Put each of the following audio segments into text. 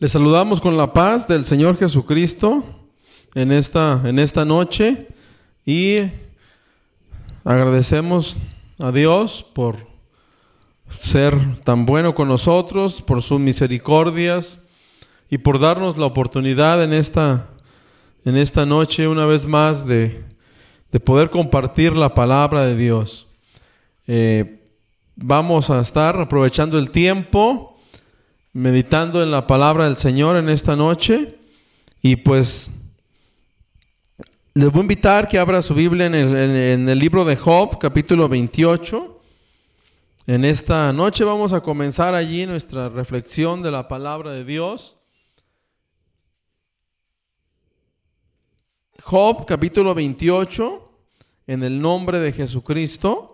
Le saludamos con la paz del Señor Jesucristo en esta, en esta noche y agradecemos a Dios por ser tan bueno con nosotros, por sus misericordias y por darnos la oportunidad en esta, en esta noche una vez más de, de poder compartir la palabra de Dios. Eh, vamos a estar aprovechando el tiempo meditando en la palabra del Señor en esta noche. Y pues les voy a invitar que abra su Biblia en el, en el, libro de Job, capítulo 28. En esta noche vamos a comenzar allí nuestra reflexión de la palabra de Dios. Job, capítulo 28, en el nombre de Jesucristo.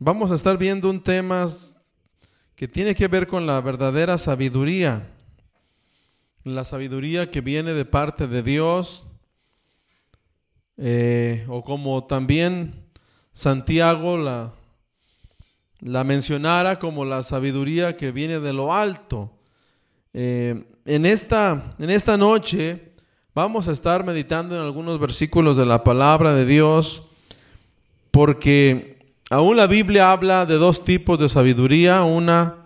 Vamos a estar viendo un tema que tiene que ver con la verdadera sabiduría, la sabiduría que viene de parte de Dios, eh, o como también Santiago la, la mencionara como la sabiduría que viene de lo alto. Eh, en, esta, en esta noche vamos a estar meditando en algunos versículos de la palabra de Dios, porque Aún la Biblia habla de dos tipos de sabiduría, una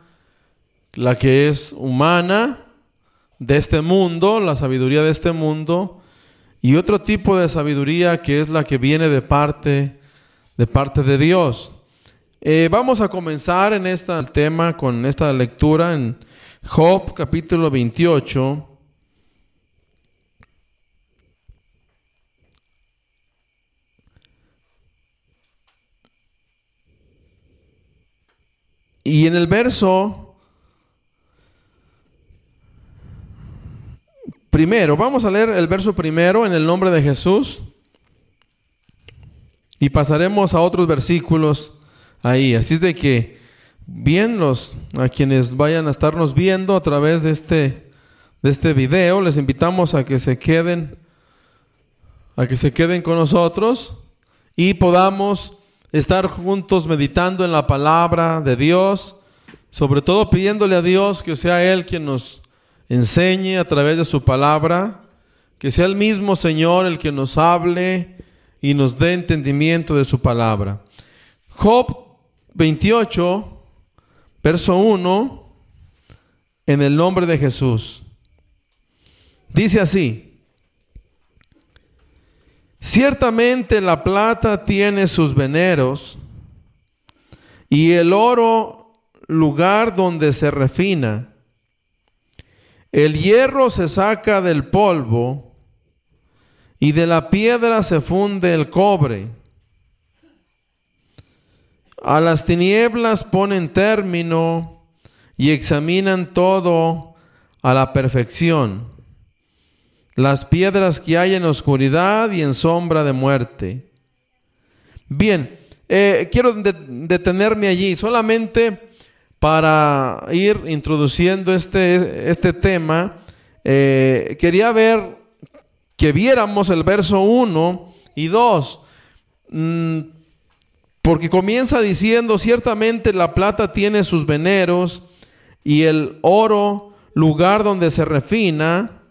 la que es humana, de este mundo, la sabiduría de este mundo, y otro tipo de sabiduría que es la que viene de parte de parte de Dios. Eh, vamos a comenzar en este tema con esta lectura en Job capítulo 28. Y en el verso primero, vamos a leer el verso primero en el nombre de Jesús y pasaremos a otros versículos ahí. Así es de que, bien, los, a quienes vayan a estarnos viendo a través de este, de este video, les invitamos a que se queden, a que se queden con nosotros y podamos estar juntos meditando en la palabra de Dios, sobre todo pidiéndole a Dios que sea Él quien nos enseñe a través de su palabra, que sea el mismo Señor el que nos hable y nos dé entendimiento de su palabra. Job 28, verso 1, en el nombre de Jesús. Dice así, Ciertamente la plata tiene sus veneros y el oro lugar donde se refina. El hierro se saca del polvo y de la piedra se funde el cobre. A las tinieblas ponen término y examinan todo a la perfección las piedras que hay en oscuridad y en sombra de muerte. Bien, eh, quiero detenerme allí solamente para ir introduciendo este, este tema. Eh, quería ver que viéramos el verso 1 y 2, mm, porque comienza diciendo, ciertamente la plata tiene sus veneros y el oro lugar donde se refina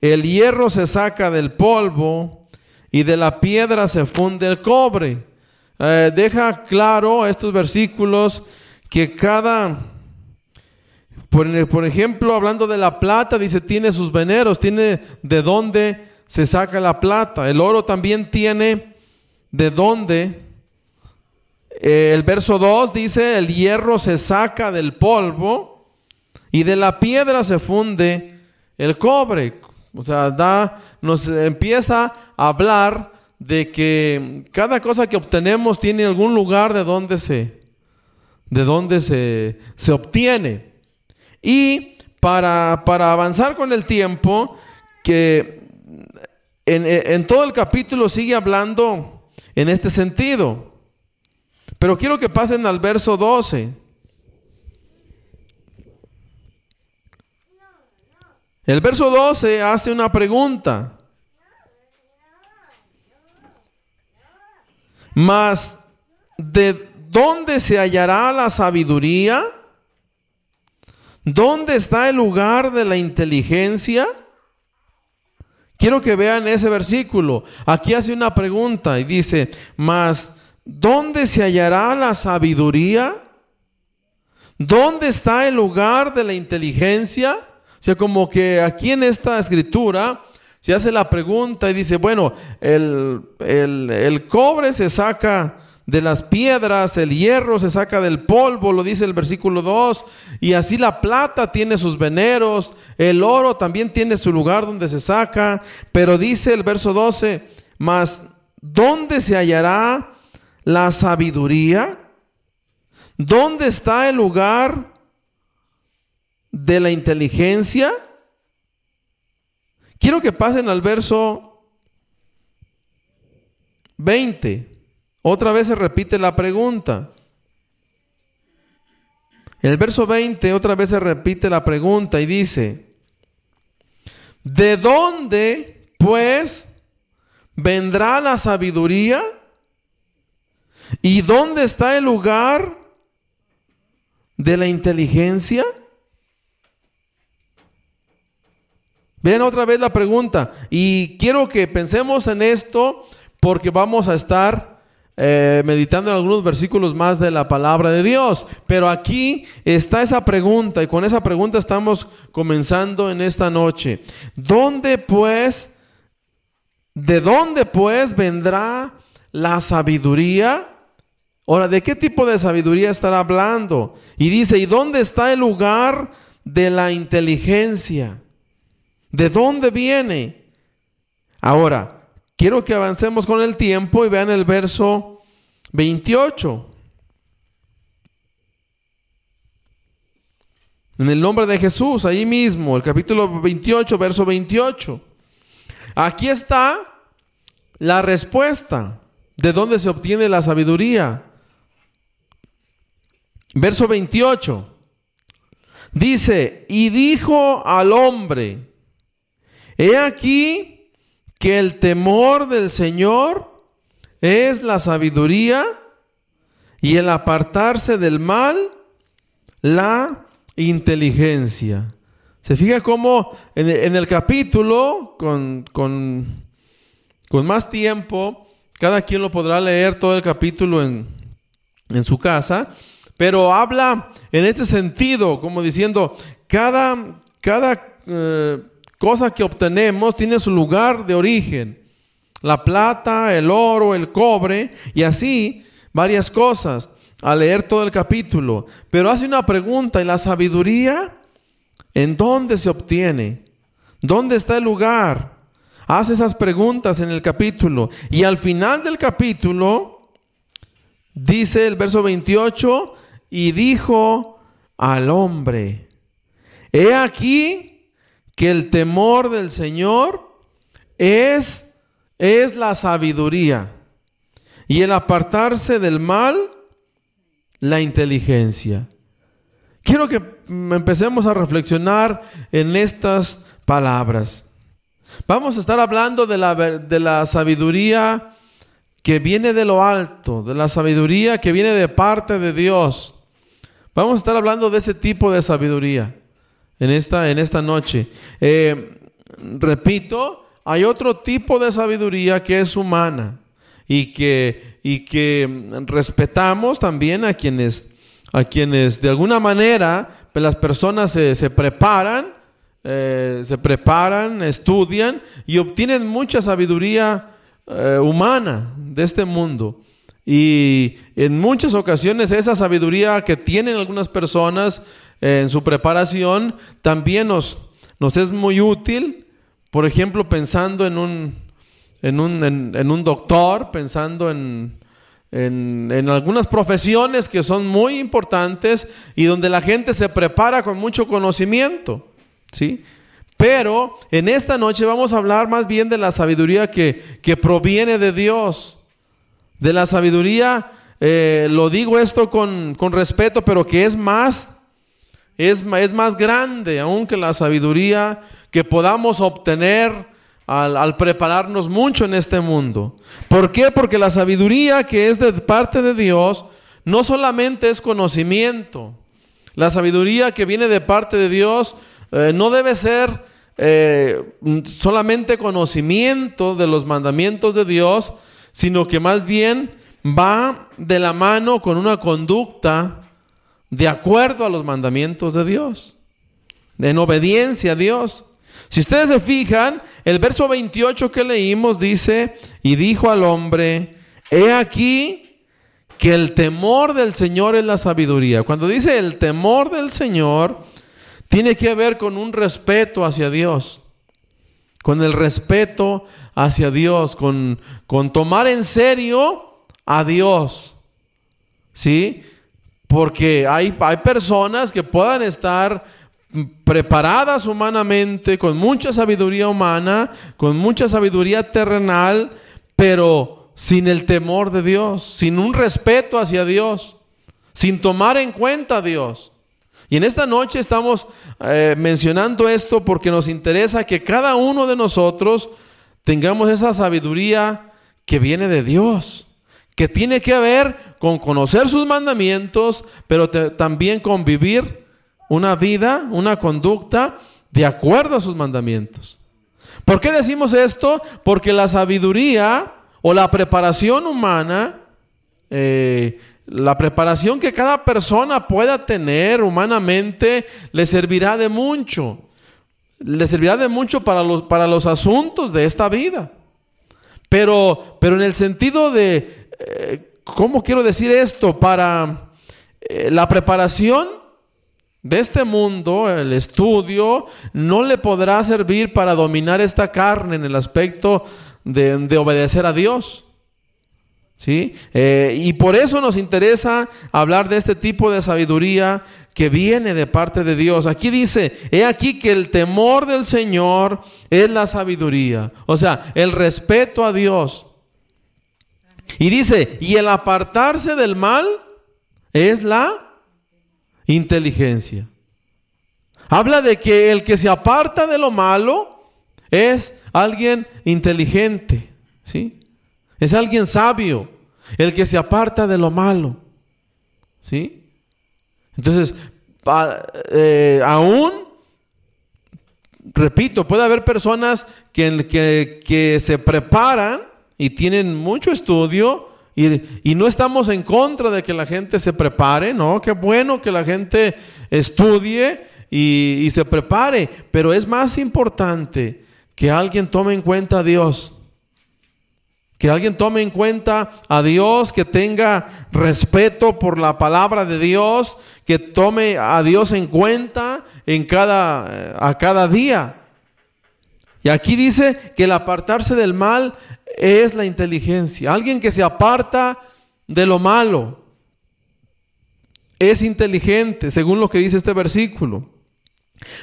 el hierro se saca del polvo y de la piedra se funde el cobre. Eh, deja claro estos versículos que cada, por, ejemplo, hablando de la plata, dice, tiene sus veneros, tiene de dónde se saca la plata. El oro también tiene de dónde. Eh, el verso 2 dice, el hierro se saca del polvo y de la piedra se funde el cobre. O sea, da, nos empieza a hablar de que cada cosa que obtenemos tiene algún lugar de donde se, de donde se, se obtiene. Y para, para, avanzar con el tiempo, que en, en todo el capítulo sigue hablando en este sentido. Pero quiero que pasen al verso 12. El verso 12 hace una pregunta. Mas, ¿de ¿dónde se hallará la sabiduría? ¿Dónde está el lugar de la inteligencia? Quiero que vean ese versículo. Aquí hace una pregunta y dice, mas ¿dónde se hallará la sabiduría? ¿Dónde está el lugar de la inteligencia? Sea, como que aquí en esta escritura se hace la pregunta y dice, bueno, el, el cobre se saca de las piedras, el hierro se saca del polvo, lo dice el versículo 2, y así la plata tiene sus veneros, el oro también tiene su lugar donde se saca, pero dice el verso 12, mas ¿dónde se hallará la sabiduría? ¿Dónde está el lugar de la inteligencia? Quiero que pasen al verso 20. Otra vez se repite la pregunta. El verso 20 otra vez se repite la pregunta y dice, ¿de dónde pues vendrá la sabiduría? ¿Y dónde está el lugar de la inteligencia? Vean otra vez la pregunta y quiero que pensemos en esto porque vamos a estar eh, meditando en algunos versículos más de la palabra de Dios. Pero aquí está esa pregunta y con esa pregunta estamos comenzando en esta noche. ¿Dónde pues, de dónde pues vendrá la sabiduría? Ahora, ¿de qué tipo de sabiduría estará hablando? Y dice, ¿y dónde está el lugar de la inteligencia? ¿De dónde viene? Ahora, Quiero que avancemos con el tiempo y vean el verso 28. En el nombre de Jesús, ahí mismo, el capítulo 28, verso 28. Aquí está la respuesta de dónde se obtiene la sabiduría. Verso 28. Dice, y dijo al hombre, he aquí que el temor del Señor es la sabiduría y el apartarse del mal, la inteligencia. Se fija cómo en, el capítulo, con, con, con, más tiempo, cada quien lo podrá leer todo el capítulo en, en su casa, pero habla en este sentido, como diciendo, cada, cada eh, cosa que obtenemos tiene su lugar de origen. La plata, el oro, el cobre y así varias cosas al leer todo el capítulo. Pero hace una pregunta, ¿y la sabiduría en dónde se obtiene? ¿Dónde está el lugar? Hace esas preguntas en el capítulo. Y al final del capítulo dice el verso 28, y dijo al hombre, he aquí que el temor del Señor es, es la sabiduría y el apartarse del mal, la inteligencia. Quiero que empecemos a reflexionar en estas palabras. Vamos a estar hablando de la, de la sabiduría que viene de lo alto, de la sabiduría que viene de parte de Dios. Vamos a estar hablando de ese tipo de sabiduría en esta, en esta noche. Eh, repito, hay otro tipo de sabiduría que es humana y que, y que respetamos también a quienes, a quienes de alguna manera pues, las personas se, preparan, eh, se preparan, estudian y obtienen mucha sabiduría eh, humana de este mundo. Y en muchas ocasiones esa sabiduría que tienen algunas personas en su preparación también nos, es muy útil, por ejemplo, pensando en un, en un, en, un doctor, pensando en, en, algunas profesiones que son muy importantes y donde la gente se prepara con mucho conocimiento, ¿sí? Pero en esta noche vamos a hablar más bien de la sabiduría que, que proviene de Dios, de la sabiduría, eh, lo digo esto con, con respeto, pero que es más es, más grande aún que la sabiduría que podamos obtener al, al, prepararnos mucho en este mundo. ¿Por qué? Porque la sabiduría que es de parte de Dios no solamente es conocimiento. La sabiduría que viene de parte de Dios eh, no debe ser eh, solamente conocimiento de los mandamientos de Dios, sino que más bien va de la mano con una conducta de acuerdo a los mandamientos de Dios, en obediencia a Dios. Si ustedes se fijan, el verso 28 que leímos dice, y dijo al hombre, he aquí que el temor del Señor es la sabiduría. Cuando dice el temor del Señor, tiene que ver con un respeto hacia Dios, con el respeto hacia Dios, con, con tomar en serio a Dios. ¿Sí? Porque hay, hay personas que puedan estar preparadas humanamente, con mucha sabiduría humana, con mucha sabiduría terrenal, pero sin el temor de Dios, sin un respeto hacia Dios, sin tomar en cuenta a Dios. Y en esta noche estamos eh, mencionando esto porque nos interesa que cada uno de nosotros tengamos esa sabiduría que viene de Dios que tiene que ver con conocer sus mandamientos, pero también con vivir una vida, una conducta de acuerdo a sus mandamientos. ¿Por qué decimos esto? Porque la sabiduría o la preparación humana, eh, la preparación que cada persona pueda tener humanamente, le servirá de mucho. Le servirá de mucho para los, para los asuntos de esta vida. Pero, pero en el sentido de eh, ¿cómo quiero decir esto? Para eh, la preparación de este mundo, el estudio, no le podrá servir para dominar esta carne en el aspecto de, obedecer a Dios. ¿Sí? Eh, y por eso nos interesa hablar de este tipo de sabiduría que viene de parte de Dios. Aquí dice, he aquí que el temor del Señor es la sabiduría. O sea, el respeto a Dios. Y dice, y el apartarse del mal es la inteligencia. Habla de que el que se aparta de lo malo es alguien inteligente, ¿sí? Es alguien sabio, el que se aparta de lo malo, ¿sí? Entonces, eh, aún, repito, puede haber personas que, que, que se preparan y tienen mucho estudio y, no estamos en contra de que la gente se prepare, ¿no? Qué bueno que la gente estudie y, y se prepare, pero es más importante que alguien tome en cuenta a Dios. Que alguien tome en cuenta a Dios, que tenga respeto por la palabra de Dios, que tome a Dios en cuenta en cada, a cada día. Y aquí dice que el apartarse del mal es la inteligencia. Alguien que se aparta de lo malo es inteligente, según lo que dice este versículo.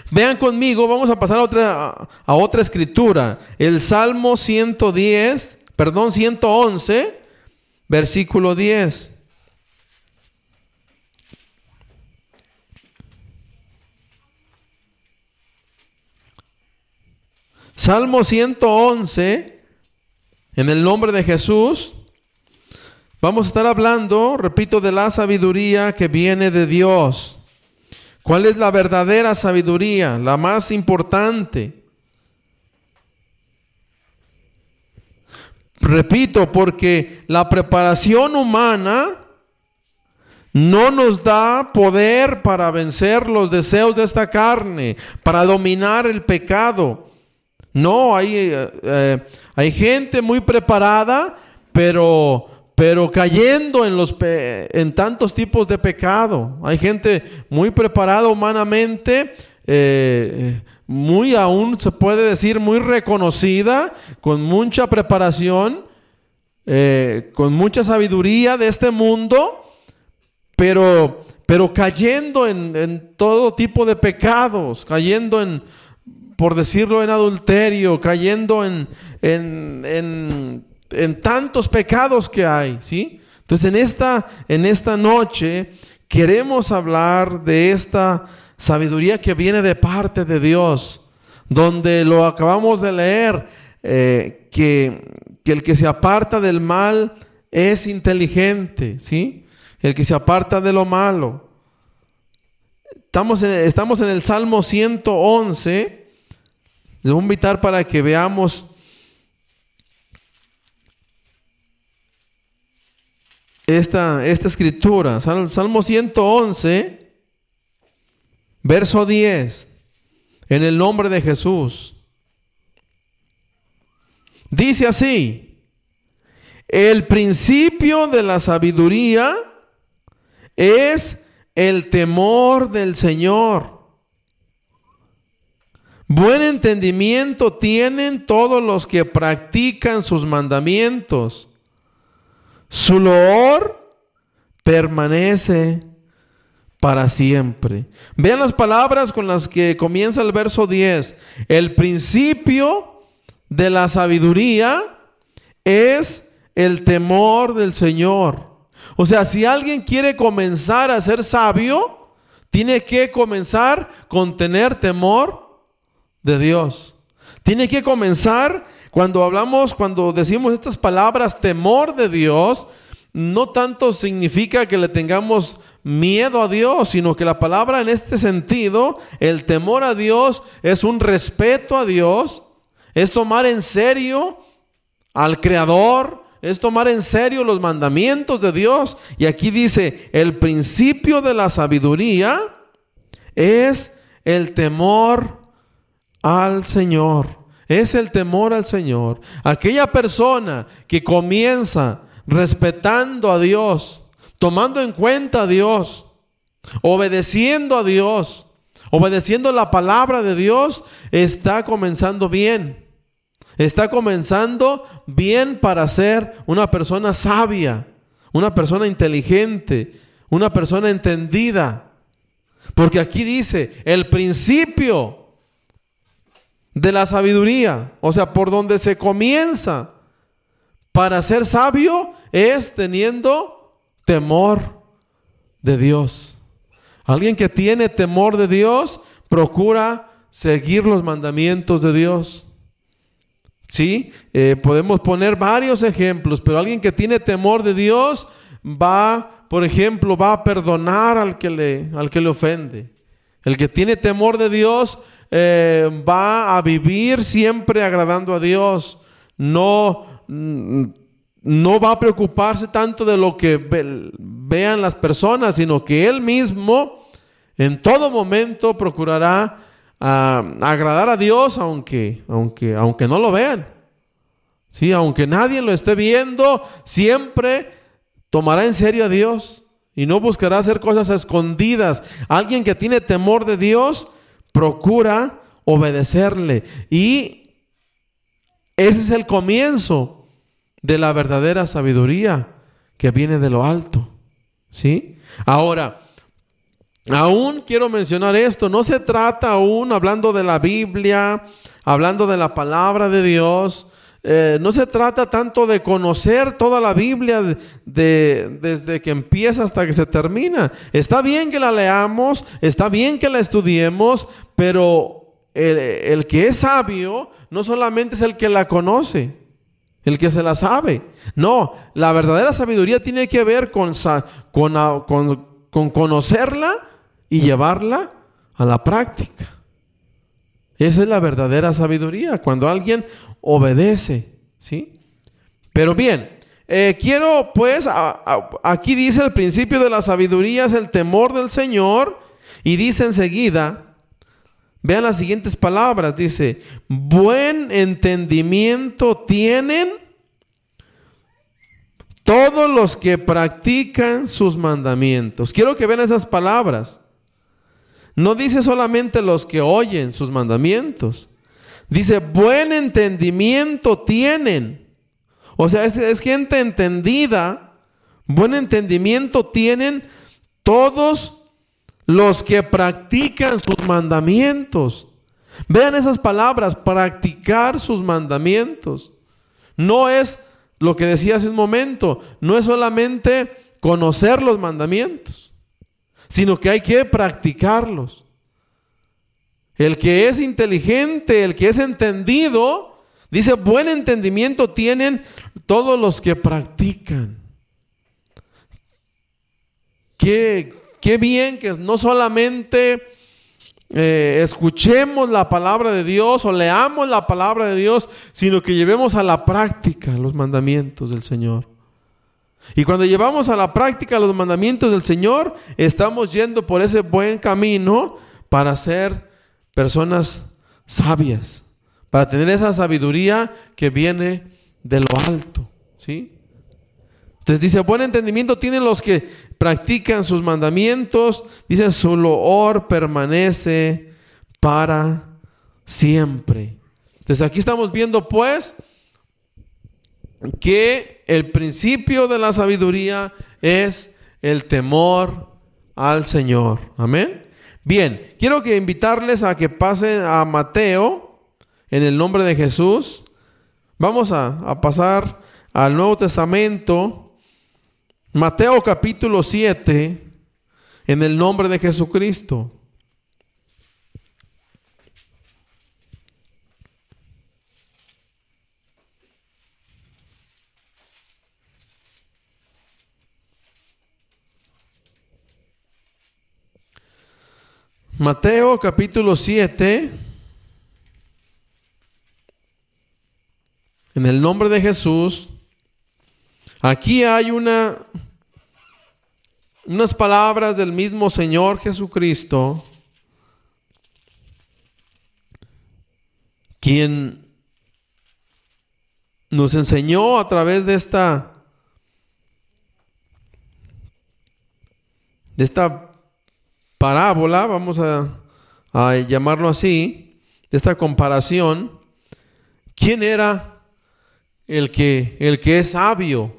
Vean conmigo, vamos a pasar a otra, a otra escritura. El Salmo 110, perdón, 111, versículo 10. Salmo 111, en el nombre de Jesús, vamos a estar hablando, repito, de la sabiduría que viene de Dios. ¿Cuál es la verdadera sabiduría? La más importante. Repito, porque la preparación humana no nos da poder para vencer los deseos de esta carne, para dominar el pecado. No, hay, eh, eh, hay gente muy preparada, pero, pero cayendo en, los en tantos tipos de pecado. Hay gente muy preparada humanamente, eh, muy aún se puede decir muy reconocida, con mucha preparación, con mucha sabiduría de este mundo, pero, pero cayendo en, en todo tipo de pecados, cayendo en por decirlo en adulterio, cayendo en, en, en, tantos pecados que hay, ¿sí? Entonces en esta, en esta noche queremos hablar de esta sabiduría que viene de parte de Dios, donde lo acabamos de leer, eh, que, que el que se aparta del mal es inteligente, ¿sí? el que se aparta de lo malo. Estamos en, estamos en el Salmo 111. Les voy a invitar para que veamos esta, esta escritura. Salmo 111, verso 10, en el nombre de Jesús. Dice así, el principio de la sabiduría es el temor del Señor. Buen entendimiento tienen todos los que practican sus mandamientos. Su loor permanece para siempre. Vean las palabras con las que comienza el verso 10. El principio de la sabiduría es el temor del Señor. O sea, si alguien quiere comenzar a ser sabio, tiene que comenzar con tener temor de Dios. Tiene que comenzar cuando hablamos, cuando decimos estas palabras, temor de Dios, no tanto significa que le tengamos miedo a Dios, sino que la palabra en este sentido, el temor a Dios es un respeto a Dios, es tomar en serio al Creador, es tomar en serio los mandamientos de Dios. Y aquí dice, el principio de la sabiduría es el temor al Señor es el temor al Señor. Aquella persona que comienza respetando a Dios, tomando en cuenta a Dios, obedeciendo a Dios, obedeciendo la palabra de Dios, está comenzando bien. Está comenzando bien para ser una persona sabia, una persona inteligente, una persona entendida. Porque aquí dice, el principio de la sabiduría, o sea, por donde se comienza para ser sabio es teniendo temor de Dios. Alguien que tiene temor de Dios procura seguir los mandamientos de Dios. Sí, eh, podemos poner varios ejemplos, pero alguien que tiene temor de Dios va, por ejemplo, va a perdonar al que le, al que le ofende. El que tiene temor de Dios eh, va a vivir siempre agradando a Dios. No, mm, no va a preocuparse tanto de lo que vean las personas, sino que Él mismo en todo momento procurará ah, agradar a Dios, aunque, aunque, aunque no lo vean. Sí, aunque nadie lo esté viendo, siempre tomará en serio a Dios y no buscará hacer cosas escondidas. Alguien que tiene temor de Dios procura obedecerle. Y ese es el comienzo de la verdadera sabiduría que viene de lo alto. ¿Sí? Ahora, aún quiero mencionar esto, no se trata aún hablando de la Biblia, hablando de la palabra de Dios, eh, no se trata tanto de conocer toda la Biblia de, desde que empieza hasta que se termina. Está bien que la leamos, está bien que la estudiemos, pero el, el que es sabio no solamente es el que la conoce, el que se la sabe. No, la verdadera sabiduría tiene que ver con, con, con, con conocerla y llevarla a la práctica. Esa es la verdadera sabiduría, cuando alguien obedece, ¿sí? Pero bien, eh, quiero pues, aquí dice el principio de la sabiduría es el temor del Señor y dice enseguida, vean las siguientes palabras, dice, buen entendimiento tienen todos los que practican sus mandamientos. Quiero que vean esas palabras. No dice solamente los que oyen sus mandamientos. Dice, buen entendimiento tienen. O sea, es, gente entendida. Buen entendimiento tienen todos los que practican sus mandamientos. Vean esas palabras, practicar sus mandamientos. No es lo que decía hace un momento, no es solamente conocer los mandamientos sino que hay que practicarlos. El que es inteligente, el que es entendido, dice, buen entendimiento tienen todos los que practican. qué, qué bien que no solamente eh, escuchemos la palabra de Dios o leamos la palabra de Dios, sino que llevemos a la práctica los mandamientos del Señor. Y cuando llevamos a la práctica los mandamientos del Señor, estamos yendo por ese buen camino para ser personas sabias, para tener esa sabiduría que viene de lo alto, ¿sí? Entonces dice, buen entendimiento tienen los que practican sus mandamientos, dice, su loor permanece para siempre. Entonces aquí estamos viendo pues que el principio de la sabiduría es el temor al Señor. Amén. Bien, quiero que invitarles a que pasen a Mateo en el nombre de Jesús. Vamos a, a pasar al Nuevo Testamento. Mateo capítulo 7, en el nombre de Jesucristo. Mateo capítulo 7, en el nombre de Jesús, aquí hay una unas palabras del mismo Señor Jesucristo, quien nos enseñó a través de esta de esta parábola, vamos a, llamarlo así, de esta comparación, quién era el que el que es sabio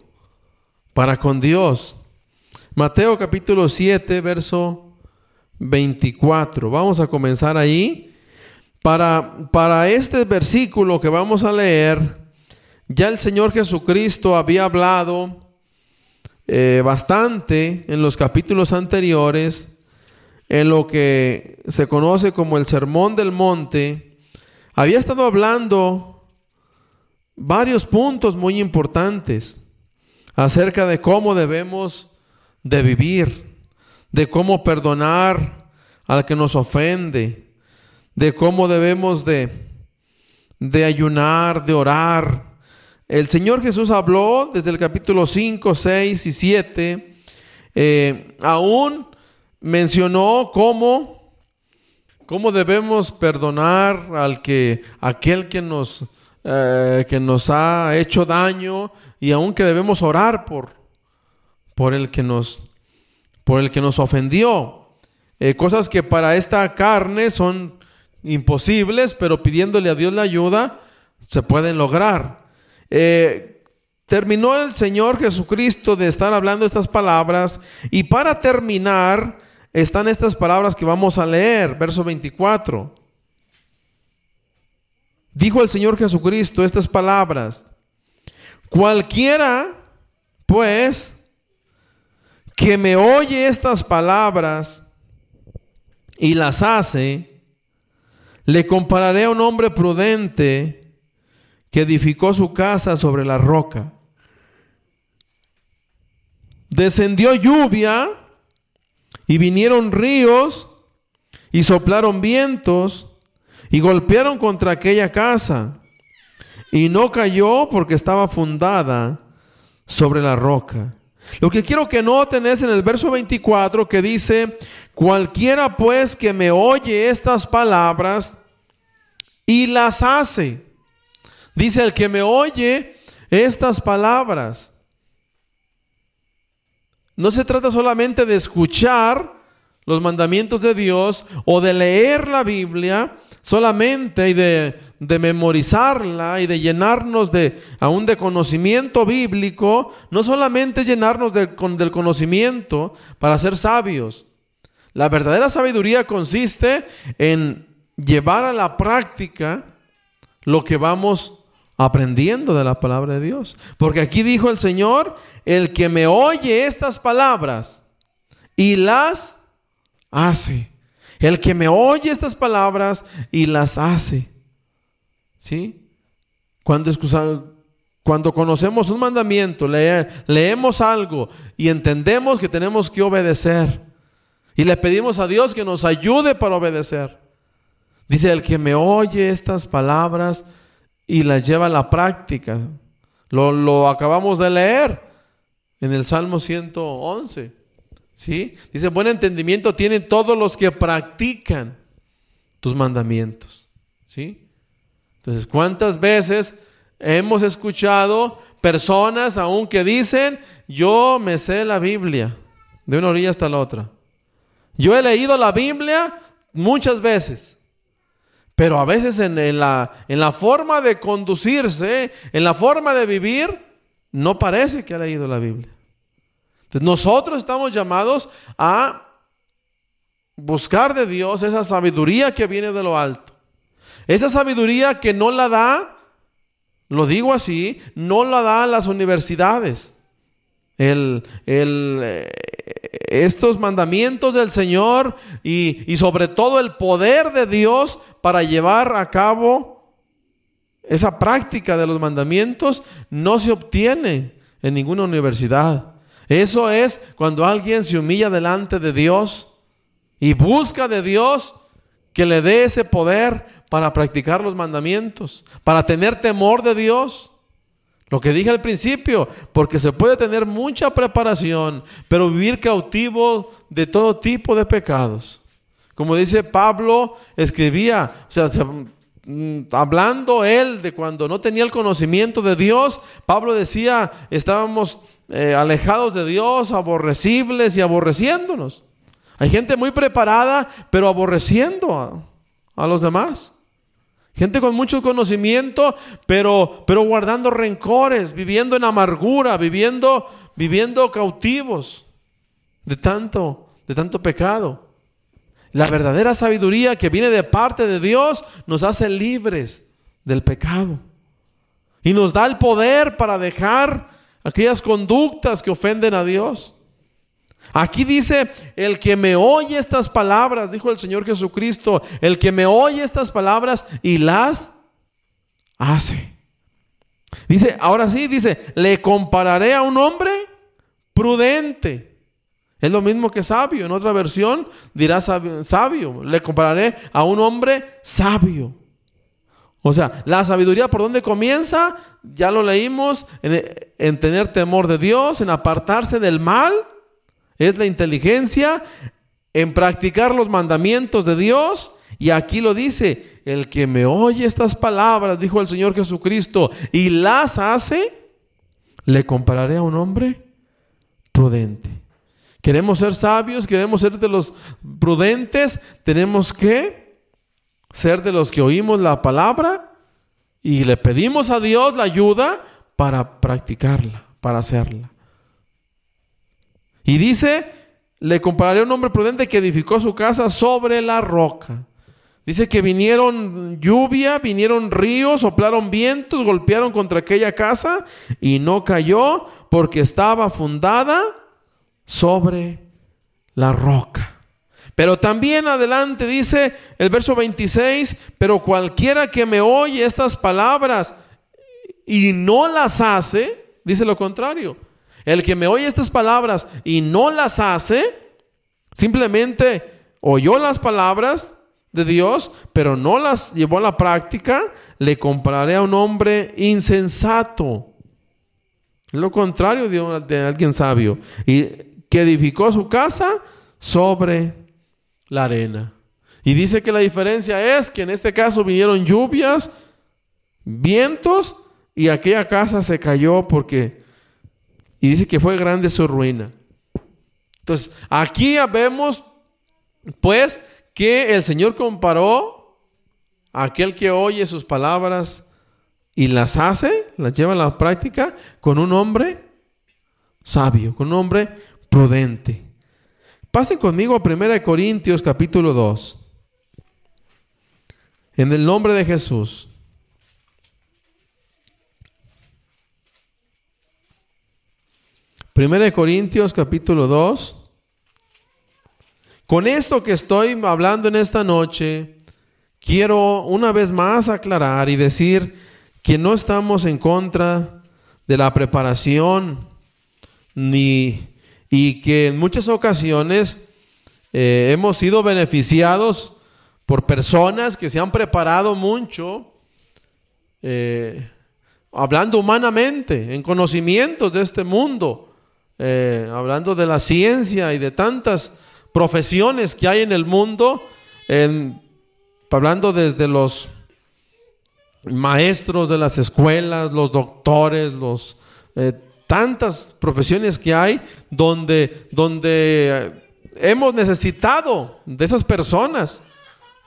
para con Dios. Mateo capítulo 7, verso 24. Vamos a comenzar ahí. Para, para este versículo que vamos a leer, ya el Señor Jesucristo había hablado eh, bastante en los capítulos anteriores, en lo que se conoce como el Sermón del Monte. Había estado hablando varios puntos muy importantes acerca de cómo debemos de vivir, de cómo perdonar al que nos ofende, de cómo debemos de, de ayunar, de orar. El Señor Jesús habló desde el capítulo 5, 6 y 7, eh, aún mencionó cómo, cómo debemos perdonar al que, aquel que nos, eh, que nos ha hecho daño y aún que debemos orar por, por el que nos, por el que nos ofendió. Eh, cosas que para esta carne son imposibles, pero pidiéndole a Dios la ayuda, se pueden lograr. Eh, terminó el Señor Jesucristo de estar hablando estas palabras y para terminar están estas palabras que vamos a leer, verso 24. Dijo el Señor Jesucristo estas palabras, cualquiera pues que me oye estas palabras y las hace, le compararé a un hombre prudente que edificó su casa sobre la roca. Descendió lluvia y vinieron ríos y soplaron vientos y golpearon contra aquella casa y no cayó porque estaba fundada sobre la roca. Lo que quiero que noten es en el verso 24 que dice, cualquiera pues que me oye estas palabras y las hace. Dice el que me oye estas palabras. No se trata solamente de escuchar los mandamientos de Dios o de leer la Biblia solamente y de de memorizarla y de llenarnos de aún de conocimiento bíblico, no solamente llenarnos del conocimiento para ser sabios. La verdadera sabiduría consiste en llevar a la práctica lo que vamos aprendiendo de la palabra de Dios. Porque aquí dijo el Señor, el que me oye estas palabras y las hace. El que me oye estas palabras y las hace. ¿Sí? Cuando, Cuando conocemos un mandamiento, leemos algo y entendemos que tenemos que obedecer. Y le pedimos a Dios que nos ayude para obedecer. Dice, el que me oye estas palabras y las lleva a la práctica. Lo, lo acabamos de leer en el Salmo 111. ¿Sí? Dice, buen entendimiento tienen todos los que practican tus mandamientos. ¿Sí? Entonces, ¿cuántas veces hemos escuchado personas aún que dicen, yo me sé la Biblia, de una orilla hasta la otra? Yo he leído la Biblia muchas veces, pero a veces en, la, en la forma de conducirse, en la forma de vivir, no parece que ha leído la Biblia. Nosotros estamos llamados a buscar de Dios esa sabiduría que viene de lo alto. Esa sabiduría que no la da, lo digo así, no la dan las universidades. El, eh, estos mandamientos del Señor y, y sobre todo el poder de Dios para llevar a cabo esa práctica de los mandamientos no se obtiene en ninguna universidad. Eso es cuando alguien se humilla delante de Dios y busca de Dios que le dé ese poder para practicar los mandamientos, para tener temor de Dios. Lo que dije al principio, porque se puede tener mucha preparación, pero vivir cautivo de todo tipo de pecados. Como dice Pablo, escribía, o sea, mm, hablando él de cuando no tenía el conocimiento de Dios, Pablo decía, estábamos eh, alejados de Dios, aborrecibles y aborreciéndonos. Hay gente muy preparada, pero aborreciendo a, los demás. Gente con mucho conocimiento, pero, pero guardando rencores, viviendo en amargura, viviendo, viviendo cautivos de tanto, de tanto pecado. La verdadera sabiduría que viene de parte de Dios nos hace libres del pecado. Y nos da el poder para dejar aquellas conductas que ofenden a Dios. Aquí dice, el que me oye estas palabras, dijo el Señor Jesucristo, el que me oye estas palabras y las hace. Dice, ahora sí, dice, le compararé a un hombre prudente. Es lo mismo que sabio. En otra versión dirá sabio. Le compararé a un hombre sabio. O sea, la sabiduría por dónde comienza, ya lo leímos, en, en tener temor de Dios, en apartarse del mal es la inteligencia en practicar los mandamientos de Dios. Y aquí lo dice, el que me oye estas palabras, dijo el Señor Jesucristo, y las hace, le compararé a un hombre prudente. Queremos ser sabios, queremos ser de los prudentes, tenemos que ser de los que oímos la palabra y le pedimos a Dios la ayuda para practicarla, para hacerla. Y dice, le compararé a un hombre prudente que edificó su casa sobre la roca. Dice que vinieron lluvia, vinieron ríos, soplaron vientos, golpearon contra aquella casa y no cayó porque estaba fundada sobre la roca. Pero también adelante dice el verso 26, pero cualquiera que me oye estas palabras y no las hace, dice lo contrario. El que me oye estas palabras y no las hace, simplemente oyó las palabras de Dios, pero no las llevó a la práctica, le compararé a un hombre insensato. Lo contrario de, de alguien sabio. Y que edificó su casa sobre la arena. Y dice que la diferencia es que en este caso vinieron lluvias, vientos, y aquella casa se cayó porque y dice que fue grande su ruina. Entonces, aquí vemos, pues, que el Señor comparó a aquel que oye sus palabras y las hace, las lleva a la práctica, con un hombre sabio, con un hombre prudente. Pasen conmigo a 1 Corintios capítulo 2. En el nombre de Jesús. Primera de Corintios capítulo 2. Con esto que estoy hablando en esta noche, quiero una vez más aclarar y decir que no estamos en contra de la preparación, ni, y que en muchas ocasiones eh, hemos sido beneficiados por personas que se han preparado mucho, eh, hablando humanamente, en conocimientos de este mundo, eh, hablando de la ciencia y de tantas profesiones que hay en el mundo, hablando desde los maestros de las escuelas, los doctores, los eh, tantas profesiones que hay donde, donde hemos necesitado de esas personas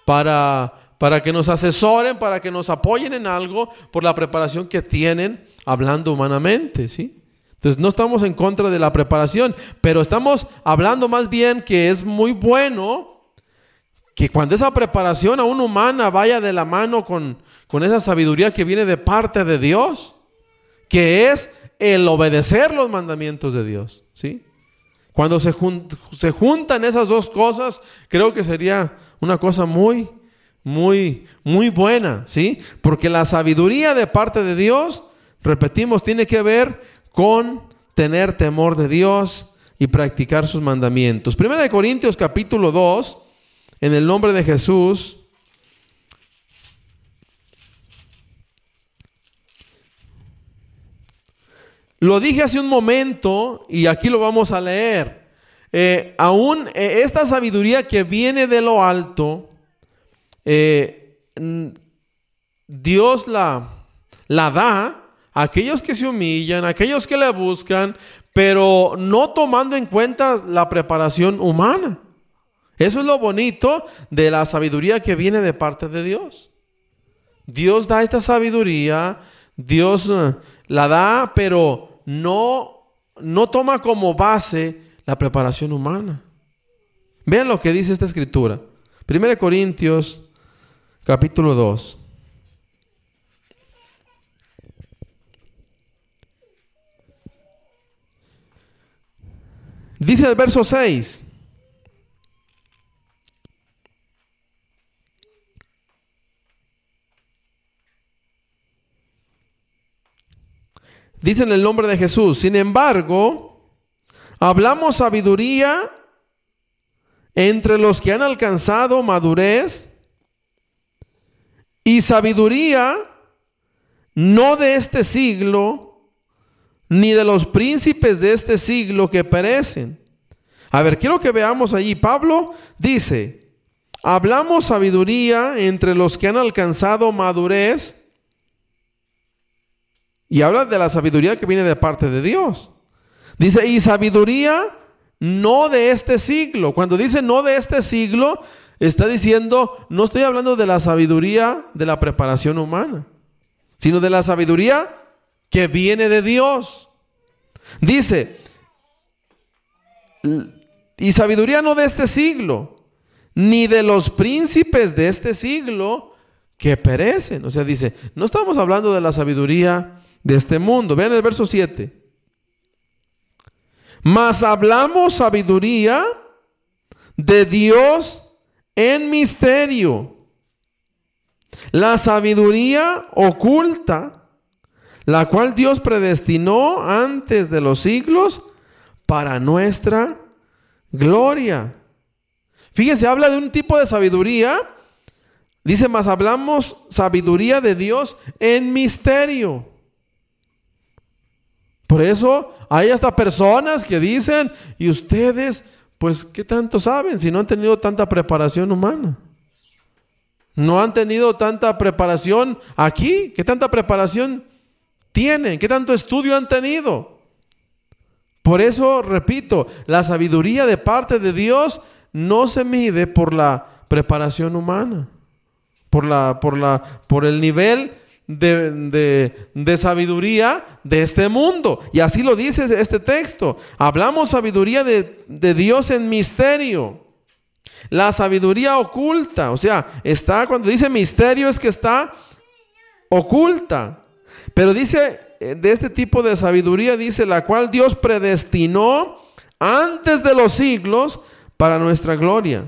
para, para que nos asesoren, para que nos apoyen en algo por la preparación que tienen hablando humanamente, ¿sí? Entonces no estamos en contra de la preparación, pero estamos hablando más bien que es muy bueno que cuando esa preparación a una humana vaya de la mano con, con esa sabiduría que viene de parte de Dios, que es el obedecer los mandamientos de Dios, ¿sí? Cuando se, se juntan esas dos cosas, creo que sería una cosa muy, muy, muy buena, ¿sí? Porque la sabiduría de parte de Dios, repetimos, tiene que ver con tener temor de Dios y practicar sus mandamientos. Primera de Corintios capítulo 2, en el nombre de Jesús. Lo dije hace un momento y aquí lo vamos a leer. Eh, aún eh, esta sabiduría que viene de lo alto, eh, Dios la, la da a aquellos que se humillan, a aquellos que le buscan, pero no tomando en cuenta la preparación humana. Eso es lo bonito de la sabiduría que viene de parte de Dios. Dios da esta sabiduría, Dios la da, pero no, no toma como base la preparación humana. Vean lo que dice esta escritura. 1 Corintios capítulo 2. Dice el verso 6. Dice en el nombre de Jesús, sin embargo, Hablamos sabiduría entre los que han alcanzado madurez y sabiduría no de este siglo, ni de los príncipes de este siglo que perecen. A ver, quiero que veamos allí. Pablo dice, hablamos sabiduría entre los que han alcanzado madurez y habla de la sabiduría que viene de parte de Dios. Dice, y sabiduría no de este siglo. Cuando dice no de este siglo, está diciendo, no estoy hablando de la sabiduría de la preparación humana, sino de la sabiduría que viene de Dios. Dice, y sabiduría no de este siglo, ni de los príncipes de este siglo que perecen. O sea, dice, no estamos hablando de la sabiduría de este mundo. Vean el verso 7. Mas hablamos sabiduría de Dios en misterio. La sabiduría oculta, la cual Dios predestinó antes de los siglos para nuestra gloria. Fíjense, habla de un tipo de sabiduría. Dice, mas hablamos sabiduría de Dios en misterio. Por eso hay hasta personas que dicen, y ustedes, pues, ¿qué tanto saben si no han tenido tanta preparación humana? No han tenido tanta preparación aquí. ¿Qué tanta preparación tienen? ¿Qué tanto estudio han tenido? Por eso, repito, la sabiduría de parte de Dios no se mide por la preparación humana, por, la, por, la, por el nivel de, sabiduría de este mundo. Y así lo dice este texto. Hablamos sabiduría de, de Dios en misterio. La sabiduría oculta, o sea, está cuando dice misterio es que está oculta. Pero dice eh, de este tipo de sabiduría, dice la cual Dios predestinó antes de los siglos para nuestra gloria.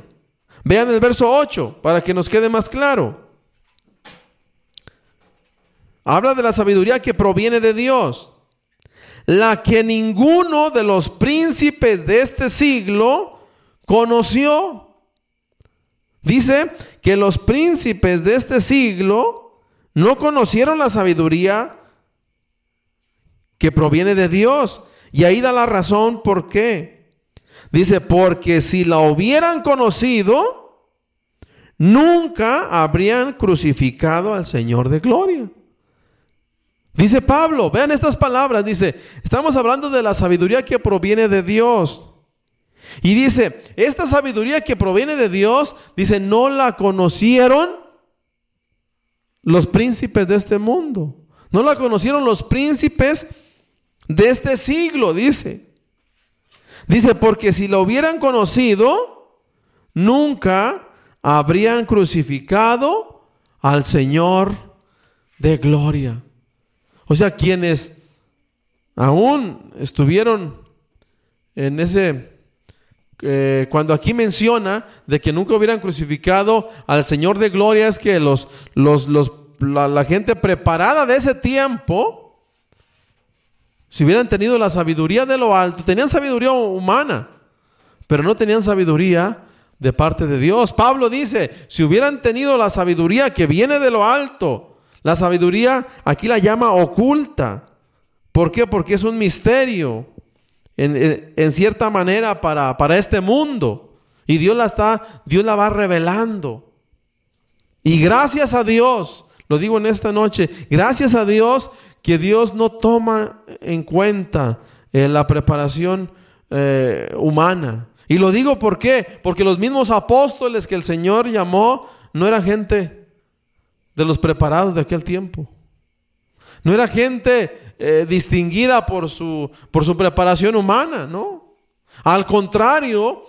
Vean el verso 8 para que nos quede más claro. Habla de la sabiduría que proviene de Dios. la que ninguno de los príncipes de este siglo conoció. Dice que los príncipes de este siglo no conocieron la sabiduría que proviene de Dios. Y ahí da la razón por qué. Dice, porque si la hubieran conocido, nunca habrían crucificado al Señor de gloria. Dice Pablo, vean estas palabras, dice, estamos hablando de la sabiduría que proviene de Dios. Y dice, esta sabiduría que proviene de Dios, dice, no la conocieron los príncipes de este mundo. No la conocieron los príncipes de este siglo, dice. Dice, porque si lo hubieran conocido, nunca habrían crucificado al Señor de gloria. O sea, quienes aún estuvieron en ese, eh, cuando aquí menciona de que nunca hubieran crucificado al Señor de gloria, es que los, los, la, la gente preparada de ese tiempo, si hubieran tenido la sabiduría de lo alto, tenían sabiduría humana, pero no tenían sabiduría de parte de Dios. Pablo dice, si hubieran tenido la sabiduría que viene de lo alto, la sabiduría aquí la llama oculta. ¿Por qué? Porque es un misterio en, cierta manera para, para este mundo. Y Dios la está, Dios la va revelando. Y gracias a Dios, lo digo en esta noche, gracias a Dios que Dios no toma en cuenta eh, la preparación eh, humana. Y lo digo por qué, porque los mismos apóstoles que el Señor llamó no era gente de los preparados de aquel tiempo. No era gente eh, distinguida por su, por su preparación humana, no. Al contrario,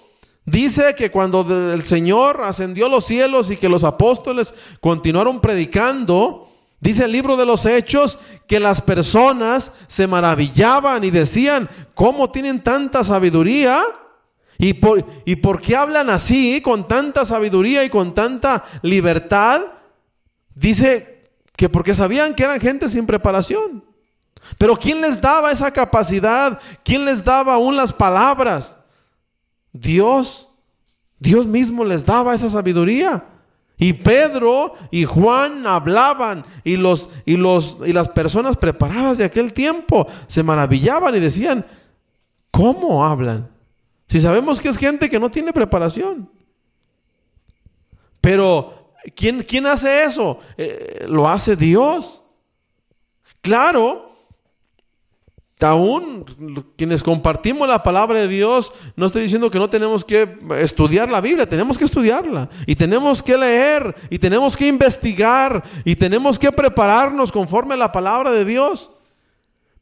dice que cuando el Señor ascendió los cielos y que los apóstoles continuaron predicando, Dice el libro de los Hechos que las personas se maravillaban y decían, ¿cómo tienen tanta sabiduría? ¿Y por, ¿Y por qué hablan así, con tanta sabiduría y con tanta libertad? Dice que porque sabían que eran gente sin preparación. Pero ¿quién les daba esa capacidad? ¿Quién les daba aún las palabras? Dios. Dios mismo les daba esa sabiduría. Y Pedro y Juan hablaban y, los, y, los, y las personas preparadas de aquel tiempo se maravillaban y decían, ¿cómo hablan? Si sabemos que es gente que no tiene preparación. Pero, ¿quién, quién hace eso? Eh, lo hace Dios. Claro, aún quienes compartimos la palabra de Dios, no estoy diciendo que no tenemos que estudiar la Biblia, tenemos que estudiarla y tenemos que leer y tenemos que investigar y tenemos que prepararnos conforme a la palabra de Dios.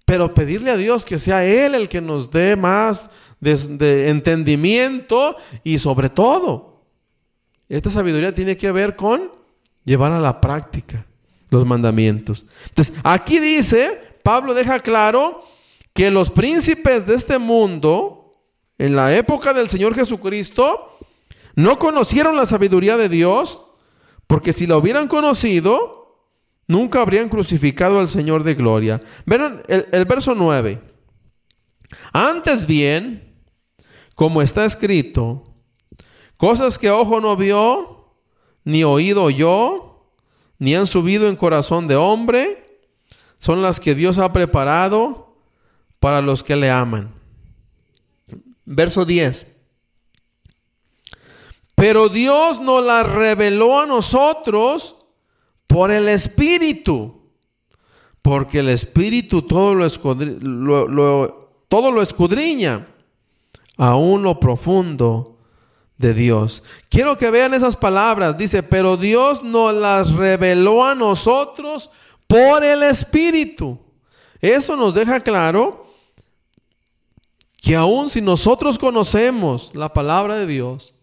Pero pedirle a Dios que sea Él el que nos dé más de, entendimiento y sobre todo, esta sabiduría tiene que ver con llevar a la práctica los mandamientos. Entonces, aquí dice, Pablo deja claro que los príncipes de este mundo, en la época del Señor Jesucristo, no conocieron la sabiduría de Dios, porque si la hubieran conocido, nunca habrían crucificado al Señor de gloria. Verán el, el verso 9. Antes bien, como está escrito, cosas que ojo no vio, ni oído oyó, ni han subido en corazón de hombre, son las que Dios ha preparado para los que le aman. Verso 10. Pero Dios nos la reveló a nosotros por el Espíritu, porque el Espíritu todo lo, todo lo escudriña, aún lo profundo de Dios. Quiero que vean esas palabras. Dice, pero Dios nos las reveló a nosotros por el Espíritu. Eso nos deja claro que aun si nosotros conocemos la palabra de Dios,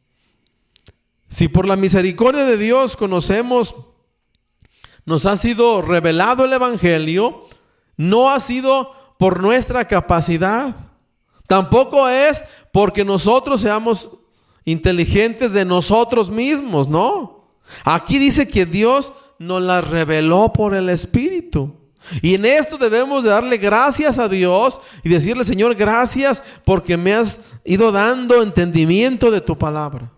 si por la misericordia de Dios conocemos, nos ha sido revelado el Evangelio, no ha sido por nuestra capacidad, tampoco es porque nosotros seamos inteligentes de nosotros mismos, no. Aquí dice que Dios nos la reveló por el Espíritu. Y en esto debemos de darle gracias a Dios y decirle, Señor, gracias porque me has ido dando entendimiento de tu palabra.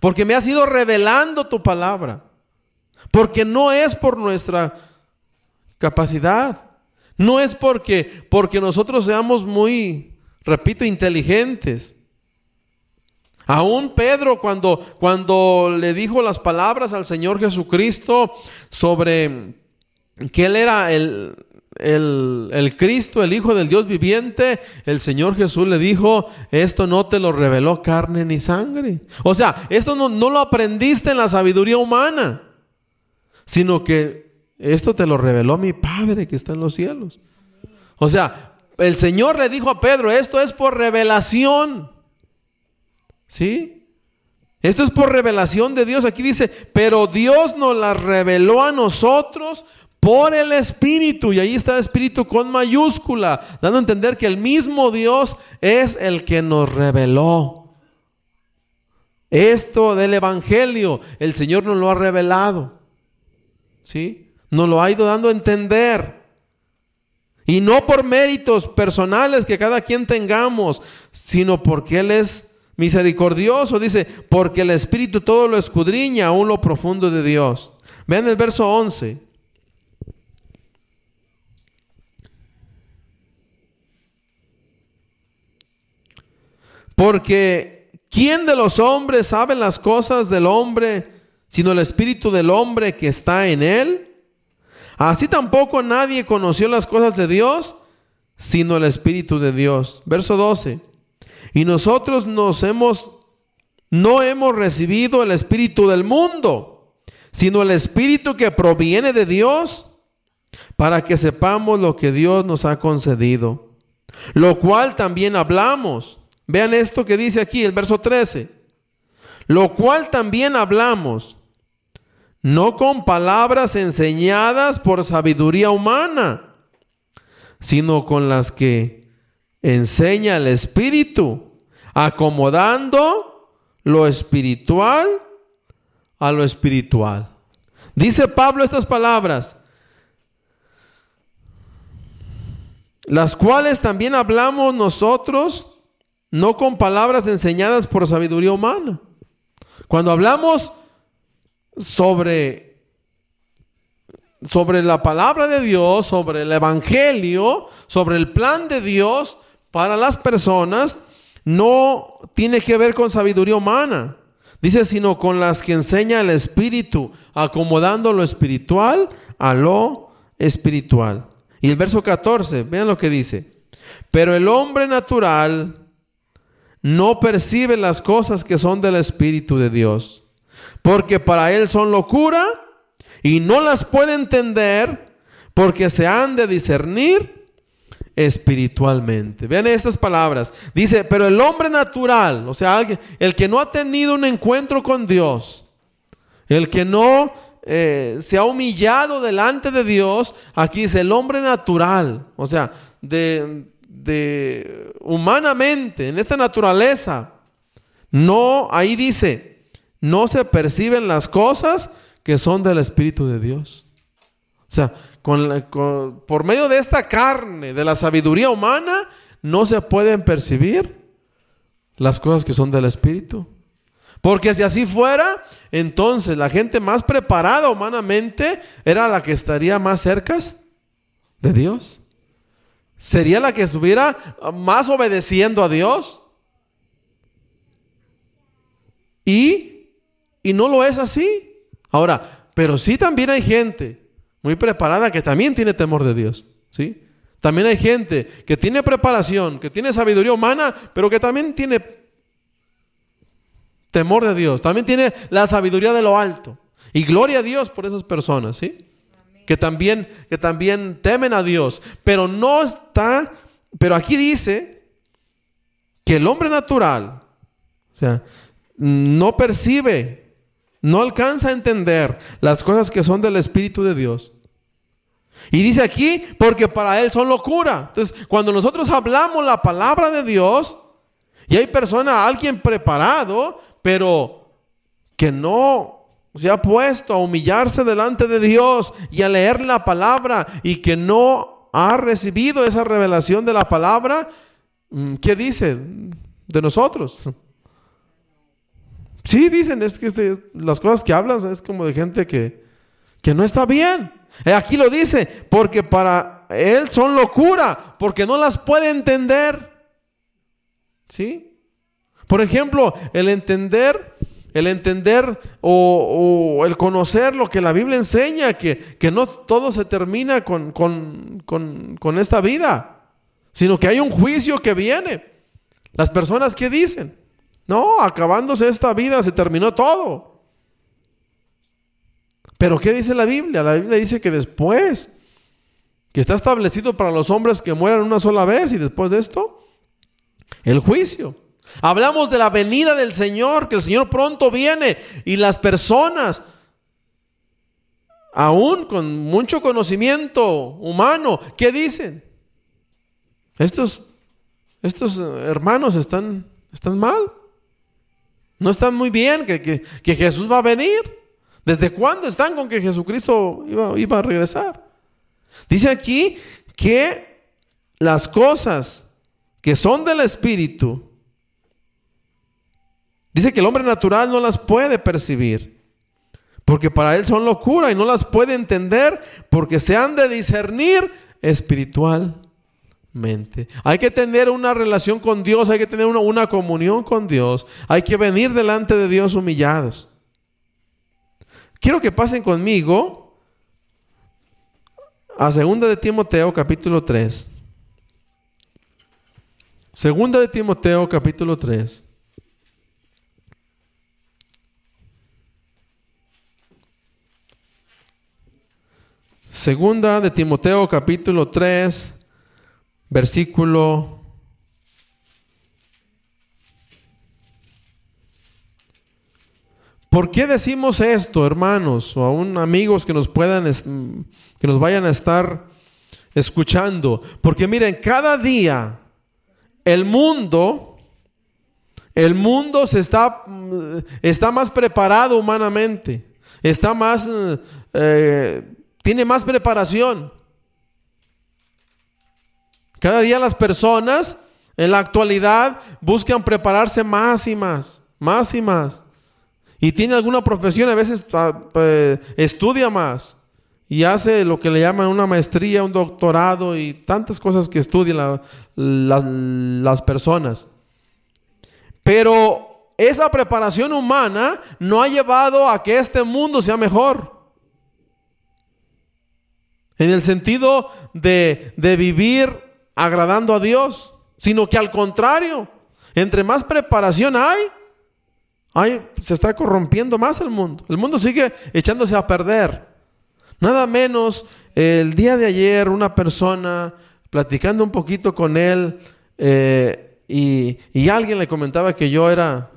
Porque me has ido revelando tu palabra. Porque no es por nuestra capacidad. No es porque, porque nosotros seamos muy, repito, inteligentes. Aún Pedro cuando, cuando le dijo las palabras al Señor Jesucristo sobre que Él era el, el, Cristo, el Hijo del Dios viviente, el Señor Jesús le dijo, esto no te lo reveló carne ni sangre. O sea, esto no, no lo aprendiste en la sabiduría humana, sino que esto te lo reveló mi Padre que está en los cielos. O sea, el Señor le dijo a Pedro, esto es por revelación. ¿Sí? Esto es por revelación de Dios. Aquí dice, pero Dios nos la reveló a nosotros por el Espíritu. Y ahí está Espíritu con mayúscula, dando a entender que el mismo Dios es el que nos reveló. Esto del Evangelio, el Señor nos lo ha revelado. ¿Sí? Nos lo ha ido dando a entender. Y no por méritos personales que cada quien tengamos, sino porque Él es misericordioso, dice, porque el Espíritu todo lo escudriña aún lo profundo de Dios. Vean el verso 11. Porque ¿quién de los hombres sabe las cosas del hombre sino el espíritu del hombre que está en él? Así tampoco nadie conoció las cosas de Dios sino el espíritu de Dios. Verso 12. Y nosotros nos hemos, no hemos recibido el espíritu del mundo, sino el espíritu que proviene de Dios, para que sepamos lo que Dios nos ha concedido. Lo cual también hablamos. Vean esto que dice aquí, el verso 13. Lo cual también hablamos, no con palabras enseñadas por sabiduría humana, sino con las que enseña el Espíritu, acomodando lo espiritual a lo espiritual. Dice Pablo estas palabras, las cuales también hablamos nosotros, no con palabras enseñadas por sabiduría humana. Cuando hablamos sobre sobre la palabra de Dios, sobre el evangelio, sobre el plan de Dios, para las personas no tiene que ver con sabiduría humana. Dice, sino con las que enseña el Espíritu, acomodando lo espiritual a lo espiritual. Y el verso 14, vean lo que dice. Pero el hombre natural no percibe las cosas que son del Espíritu de Dios, porque para él son locura y no las puede entender porque se han de discernir espiritualmente. Vean estas palabras. Dice, pero el hombre natural, o sea, el que no ha tenido un encuentro con Dios, el que no eh, se ha humillado delante de Dios, aquí dice el hombre natural, o sea, de, de humanamente, en esta naturaleza, no, ahí dice, no se perciben las cosas que son del Espíritu de Dios. O sea, por medio de esta carne, de la sabiduría humana, no se pueden percibir las cosas que son del Espíritu. Porque si así fuera, entonces la gente más preparada humanamente era la que estaría más cerca de Dios. Sería la que estuviera más obedeciendo a Dios. Y, y no lo es así. Ahora, pero sí también hay gente muy preparada que también tiene temor de Dios, ¿sí? También hay gente que tiene preparación, que tiene sabiduría humana, pero que también tiene temor de Dios, también tiene la sabiduría de lo alto. Y gloria a Dios por esas personas, ¿sí? Que también, que también temen a Dios, pero no está, pero aquí dice que el hombre natural, o sea, no percibe no alcanza a entender las cosas que son del Espíritu de Dios. Y dice aquí, porque para él son locura. Entonces, cuando nosotros hablamos la palabra de Dios, y hay persona, alguien preparado, pero que no se ha puesto a humillarse delante de Dios y a leer la palabra y que no ha recibido esa revelación de la palabra, mm, ¿qué dice de nosotros? Sí, dicen, es que este, las cosas que hablan es como de gente que, que no está bien. Eh, aquí lo dice, porque para él son locura, porque no las puede entender. ¿Sí? Por ejemplo, el entender el entender o, el conocer lo que la Biblia enseña, que, que no todo se termina con, con, esta vida, sino que hay un juicio que viene. Las personas que dicen, no, acabándose esta vida se terminó todo. Pero ¿qué dice la Biblia? La Biblia dice que después, que está establecido para los hombres que mueran una sola vez y después de esto, el juicio. Hablamos de la venida del Señor, que el Señor pronto viene y las personas, aún con mucho conocimiento humano, ¿qué dicen? Estos, estos hermanos están, están mal. No están muy bien que, que, Jesús va a venir. ¿Desde cuándo están con que Jesucristo iba, iba a regresar? Dice aquí que las cosas que son del Espíritu Dice que el hombre natural no las puede percibir, porque para él son locura y no las puede entender porque se han de discernir espiritualmente. Hay que tener una relación con Dios, hay que tener una, una comunión con Dios, hay que venir delante de Dios humillados. Quiero que pasen conmigo a Segunda de Timoteo capítulo 3. Segunda de Timoteo capítulo 3. Segunda de Timoteo capítulo 3, versículo ¿Por qué decimos esto, hermanos, o aún amigos que nos puedan que nos vayan a estar escuchando? Porque miren, cada día el mundo el mundo se está, está más preparado humanamente, está más eh, tiene más preparación. Cada día las personas en la actualidad buscan prepararse más y más, más y más. Y tiene alguna profesión, a veces ah, pues, estudia más y hace lo que le llaman una maestría, un doctorado y tantas cosas que estudian las personas. Pero esa preparación humana no ha llevado a que este mundo sea mejor en el sentido de, vivir agradando a Dios, sino que al contrario, entre más preparación hay, hay, se está corrompiendo más el mundo. El mundo sigue echándose a perder. Nada menos, el día de ayer una persona, platicando un poquito con él, eh, y, y, alguien le comentaba que yo era,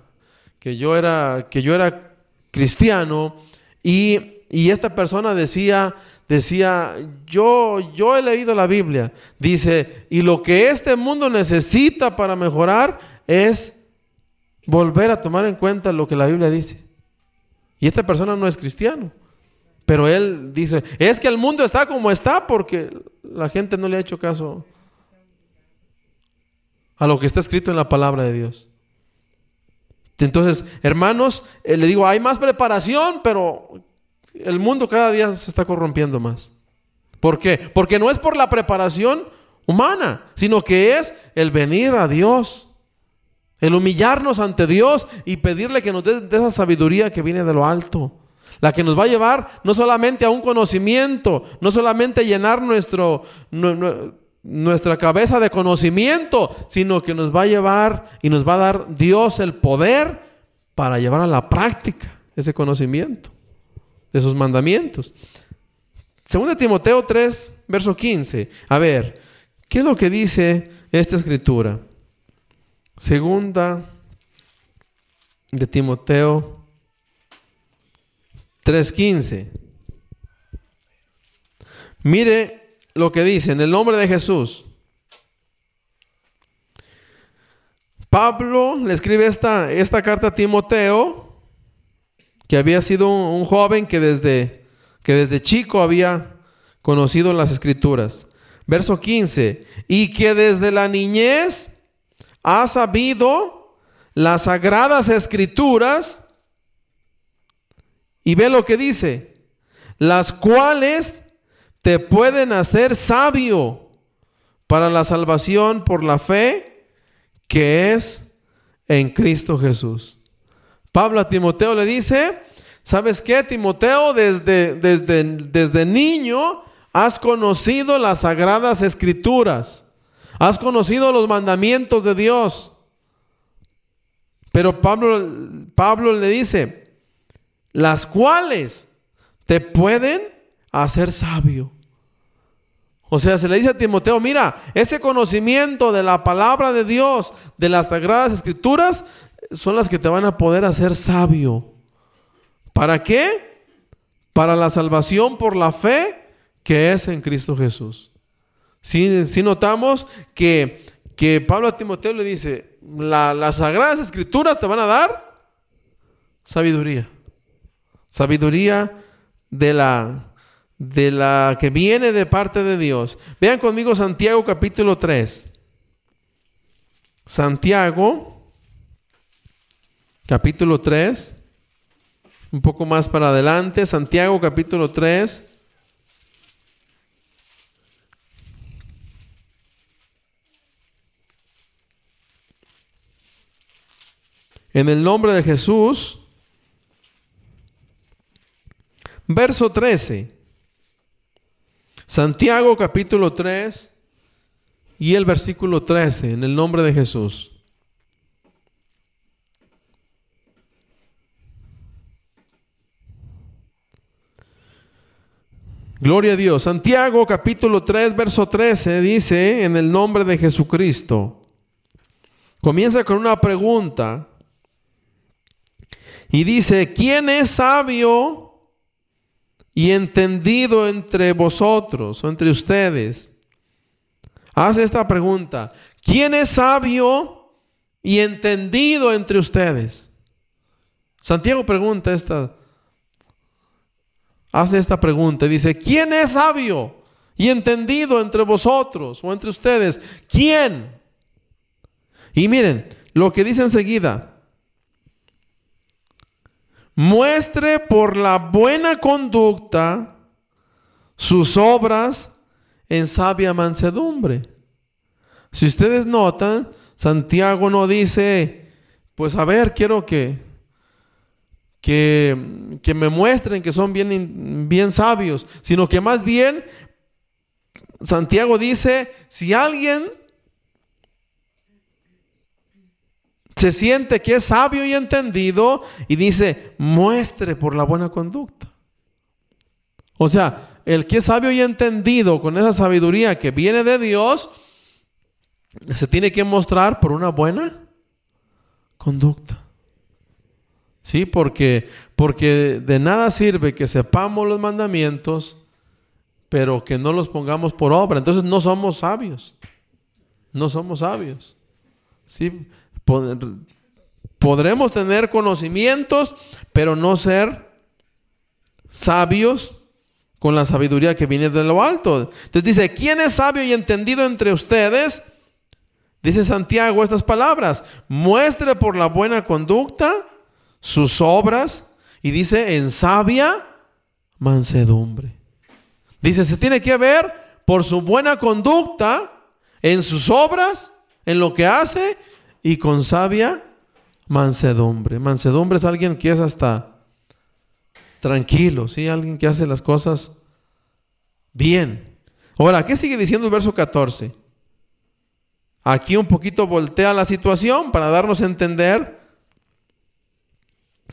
que yo era, que yo era cristiano, y, y esta persona decía, decía, yo, yo he leído la Biblia, dice, y lo que este mundo necesita para mejorar es volver a tomar en cuenta lo que la Biblia dice. Y esta persona no es cristiano, pero él dice, es que el mundo está como está porque la gente no le ha hecho caso a lo que está escrito en la palabra de Dios. Entonces, hermanos, eh, le digo, hay más preparación, pero el mundo cada día se está corrompiendo más. ¿Por qué? Porque no es por la preparación humana, sino que es el venir a Dios, el humillarnos ante Dios y pedirle que nos dé esa sabiduría que viene de lo alto. La que nos va a llevar no solamente a un conocimiento, no solamente a llenar nuestro, nuestra cabeza de conocimiento, sino que nos va a llevar y nos va a dar Dios el poder para llevar a la práctica ese conocimiento de sus mandamientos. Segunda Timoteo 3, verso 15. A ver, ¿qué es lo que dice esta escritura? Segunda de Timoteo 3:15. Mire lo que dice en el nombre de Jesús. Pablo le escribe esta, esta carta a Timoteo que había sido un, joven que desde, que desde chico había conocido las escrituras. Verso 15, y que desde la niñez ha sabido las sagradas escrituras, y ve lo que dice, las cuales te pueden hacer sabio para la salvación por la fe que es en Cristo Jesús. Pablo a Timoteo le dice, ¿sabes qué, Timoteo? Desde, desde, desde niño has conocido las sagradas escrituras, has conocido los mandamientos de Dios. Pero Pablo, Pablo le dice, las cuales te pueden hacer sabio. O sea, se le dice a Timoteo, mira, ese conocimiento de la palabra de Dios, de las sagradas escrituras, son las que te van a poder hacer sabio. ¿Para qué? Para la salvación por la fe que es en Cristo Jesús. Si, notamos que, que, Pablo a Timoteo le dice, las sagradas escrituras te van a dar sabiduría. Sabiduría de la, de la que viene de parte de Dios. Vean conmigo Santiago capítulo 3. Santiago capítulo 3. Un poco más para adelante. Santiago capítulo 3. En el nombre de Jesús, verso 13. Santiago capítulo 3 y el versículo 13, en el nombre de Jesús. Gloria a Dios. Santiago capítulo 3, verso 13 dice, en el nombre de Jesucristo. Comienza con una pregunta. Y dice, ¿quién es sabio y entendido entre vosotros o entre ustedes? Hace esta pregunta, ¿quién es sabio y entendido entre ustedes? Santiago pregunta esta, hace esta pregunta, dice, ¿quién es sabio y entendido entre vosotros o entre ustedes? ¿Quién? Y miren, lo que dice enseguida, muestre por la buena conducta sus obras en sabia mansedumbre. Si ustedes notan, Santiago no dice, pues a ver, quiero que, que, que me muestren que son bien, bien sabios, sino que más bien Santiago dice, si alguien se siente que es sabio y entendido y dice, muestre por la buena conducta. O sea, el que es sabio y entendido con esa sabiduría que viene de Dios, se tiene que mostrar por una buena conducta. Sí, porque, porque de nada sirve que sepamos los mandamientos, pero que no los pongamos por obra. Entonces no somos sabios. No somos sabios. Sí, podremos tener conocimientos, pero no ser sabios con la sabiduría que viene de lo alto. Entonces dice, ¿quién es sabio y entendido entre ustedes? Dice Santiago estas palabras, muestre por la buena conducta sus obras y dice en sabia mansedumbre. Dice, se tiene que ver por su buena conducta en sus obras, en lo que hace y con sabia mansedumbre. Mansedumbre es alguien que es hasta tranquilo, ¿sí? Alguien que hace las cosas bien. Ahora, ¿qué sigue diciendo el verso 14? Aquí un poquito voltea la situación para darnos a entender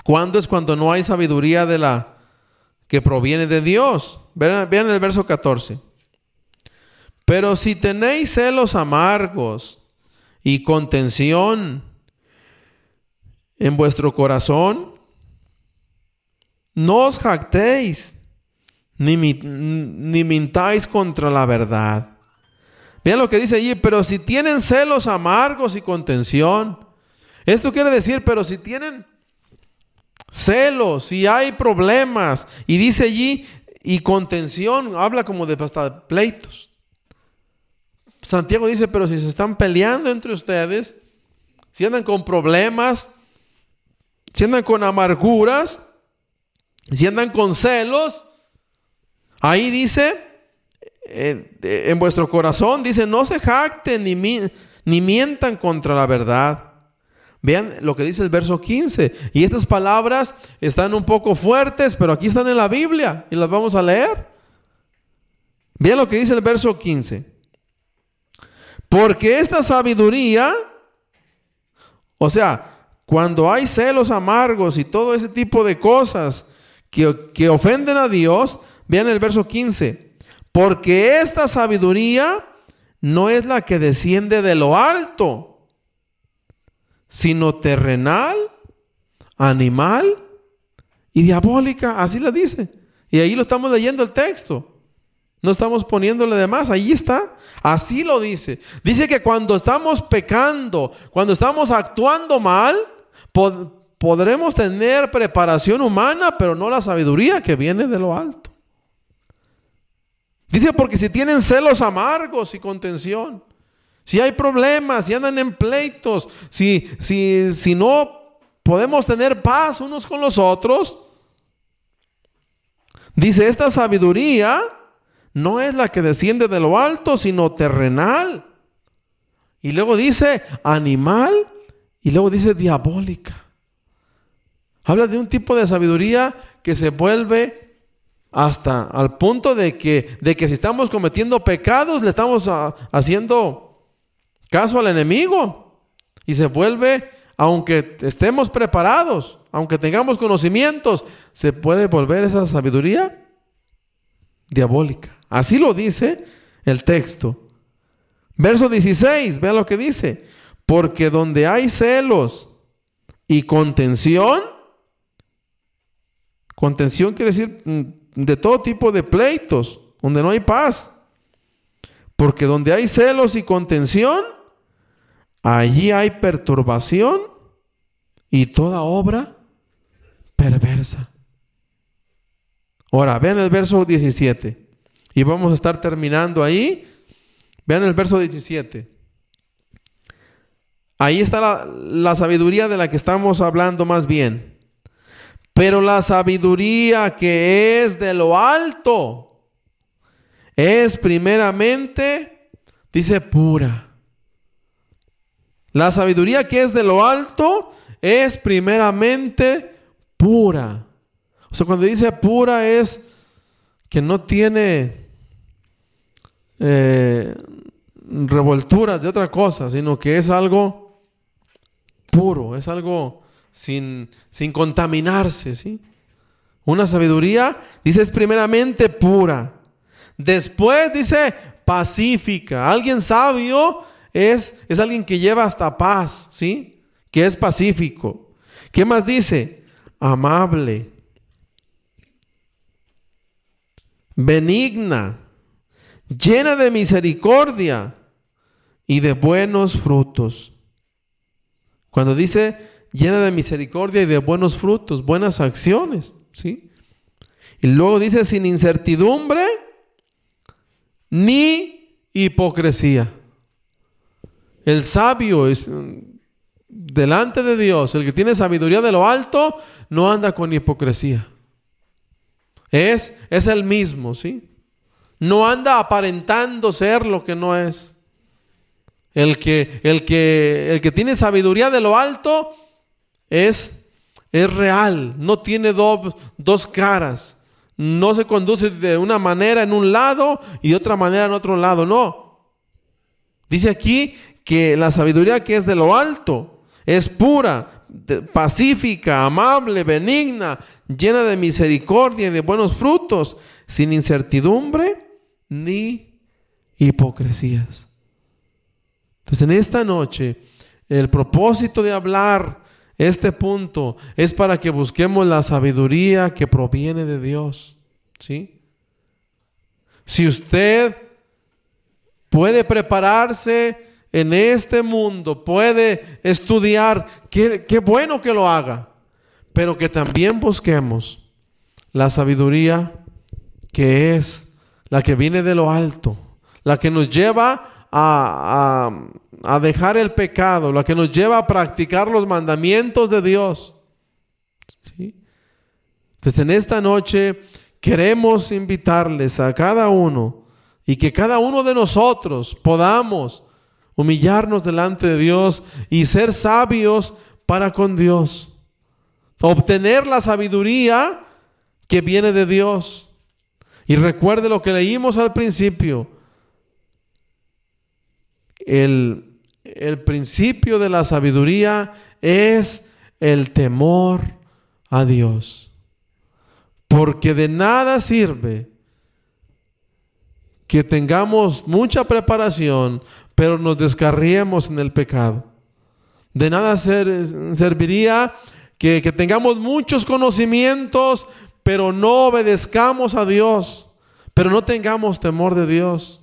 cuándo es cuando no hay sabiduría de la que proviene de Dios. Vean, el verso 14. Pero si tenéis celos amargos y contención en vuestro corazón. No os jactéis, ni, ni mintáis contra la verdad. Vean lo que dice allí, pero si tienen celos amargos y contención, esto quiere decir, pero si tienen celos, si hay problemas, y dice allí, y contención, habla como de hasta pleitos. Santiago dice, pero si se están peleando entre ustedes, si andan con problemas, si andan con amarguras, si andan con celos, ahí dice, eh, en vuestro corazón, dice, no se jacten ni, ni mientan contra la verdad. Vean lo que dice el verso 15. Y estas palabras están un poco fuertes, pero aquí están en la Biblia y las vamos a leer. Vean lo que dice el verso 15. Porque esta sabiduría, o sea, cuando hay celos amargos y todo ese tipo de cosas que, que ofenden a Dios, vean el verso 15. Porque esta sabiduría no es la que desciende de lo alto sino terrenal, animal y diabólica. Así lo dice. Y ahí lo estamos leyendo el texto. No estamos poniéndole de más, ahí está. Así lo dice. Dice que cuando estamos pecando, cuando estamos actuando mal, podremos tener preparación humana, pero no la sabiduría que viene de lo alto. Dice porque si tienen celos amargos y contención, si hay problemas, si andan en pleitos, si, si, si no podemos tener paz unos con los otros, dice, esta sabiduría no es la que desciende de lo alto, sino terrenal. Y luego dice animal y luego dice diabólica. Habla de un tipo de sabiduría que se vuelve hasta al punto de que, de que si estamos cometiendo pecados, le estamos ah, haciendo caso al enemigo y se vuelve, aunque estemos preparados, aunque tengamos conocimientos, se puede volver esa sabiduría diabólica. Así lo dice el texto. Verso 16, vean lo que dice. Porque donde hay celos y contención, contención quiere decir mm, de todo tipo de pleitos, donde no hay paz. Porque donde hay celos y contención, Allí hay perturbación y toda obra perversa. Ahora, vean el verso 17. Y vamos a estar terminando ahí. Vean el verso 17. Ahí está la, la, sabiduría de la que estamos hablando más bien. Pero la sabiduría que es de lo alto es primeramente, dice, pura la sabiduría que es de lo alto es primeramente pura. O sea, cuando dice pura es que no tiene eh, revolturas de otra cosa, sino que es algo puro, es algo sin, sin contaminarse, ¿sí? Una sabiduría, dice, es primeramente pura. Después dice pacífica. Alguien sabio es, es alguien que lleva hasta paz, ¿sí? Que es pacífico. ¿Qué más dice? Amable, benigna, llena de misericordia y de buenos frutos. Cuando dice llena de misericordia y de buenos frutos, buenas acciones, ¿sí? Y luego dice sin incertidumbre ni hipocresía. El sabio es mm, delante de Dios, el que tiene sabiduría de lo alto, no anda con hipocresía. Es, es el mismo, ¿sí? No anda aparentando ser lo que no es. El que, el que, el que tiene sabiduría de lo alto es, es real, no tiene dos caras. No se conduce de una manera en un lado y de otra manera en otro lado, no. Dice aquí que la sabiduría que es de lo alto es pura, pacífica, amable, benigna, llena de misericordia y de buenos frutos, sin incertidumbre ni hipocresías. Entonces en esta noche el propósito de hablar este punto es para que busquemos la sabiduría que proviene de Dios. ¿Sí? Si usted puede prepararse en este mundo puede estudiar, qué, bueno que lo haga. pero que también busquemos la sabiduría que es la que viene de lo alto, la que nos lleva a, a, dejar el pecado, la que nos lleva a practicar los mandamientos de Dios. Entonces en esta noche queremos invitarles a cada uno y que cada uno de nosotros podamos humillarnos delante de Dios y ser sabios para con Dios. Obtener la sabiduría que viene de Dios. Y recuerde lo que leímos al principio. El, el principio de la sabiduría es el temor a Dios. Porque de nada sirve que tengamos mucha preparación, pero nos descarriemos en el pecado. De nada serviría que, que tengamos muchos conocimientos, pero no obedezcamos a Dios, pero no tengamos temor de Dios.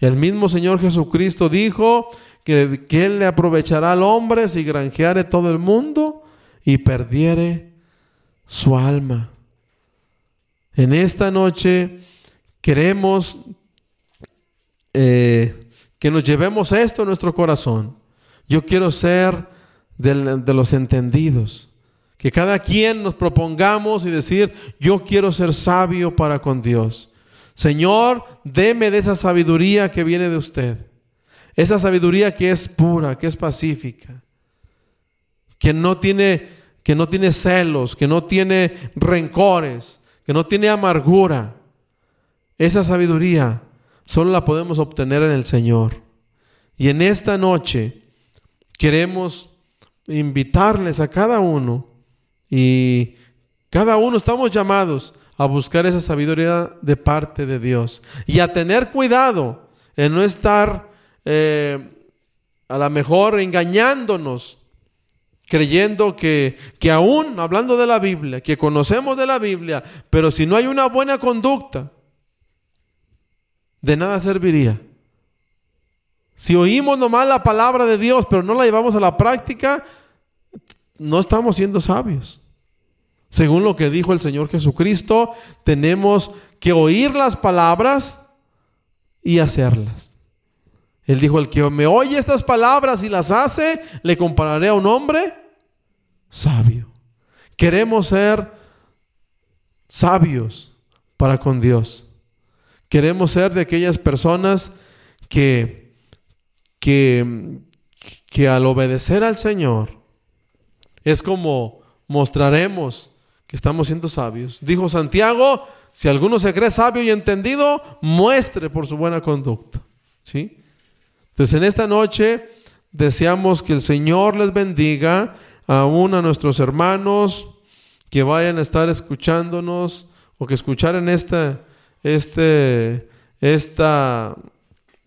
El mismo Señor Jesucristo dijo que, que Él le aprovechará al hombre si granjeare todo el mundo y perdiere su alma. En esta noche queremos eh, que nos llevemos esto en nuestro corazón. Yo quiero ser de, los entendidos. Que cada quien nos propongamos y decir, yo quiero ser sabio para con Dios. Señor, deme de esa sabiduría que viene de usted. Esa sabiduría que es pura, que es pacífica, que no tiene, que no tiene celos, que no tiene rencores, que no tiene amargura. Esa sabiduría solo la podemos obtener en el Señor. Y en esta noche queremos invitarles a cada uno y cada uno estamos llamados a buscar esa sabiduría de parte de Dios y a tener cuidado en no estar eh, a lo mejor engañándonos, creyendo que, que aún hablando de la Biblia, que conocemos de la Biblia, pero si no hay una buena conducta, de nada serviría. Si oímos nomás la palabra de Dios, pero no la llevamos a la práctica, no estamos siendo sabios. Según lo que dijo el Señor Jesucristo, tenemos que oír las palabras y hacerlas. Él dijo, el que me oye estas palabras y las hace, le compararé a un hombre sabio. Queremos ser sabios para con Dios. Queremos ser de aquellas personas que, que, que al obedecer al Señor es como mostraremos que estamos siendo sabios. Dijo Santiago, si alguno se cree sabio y entendido, muestre por su buena conducta. ¿Sí? Entonces en esta noche deseamos que el Señor les bendiga, aún a nuestros hermanos que vayan a estar escuchándonos o que escucharan esta este, esta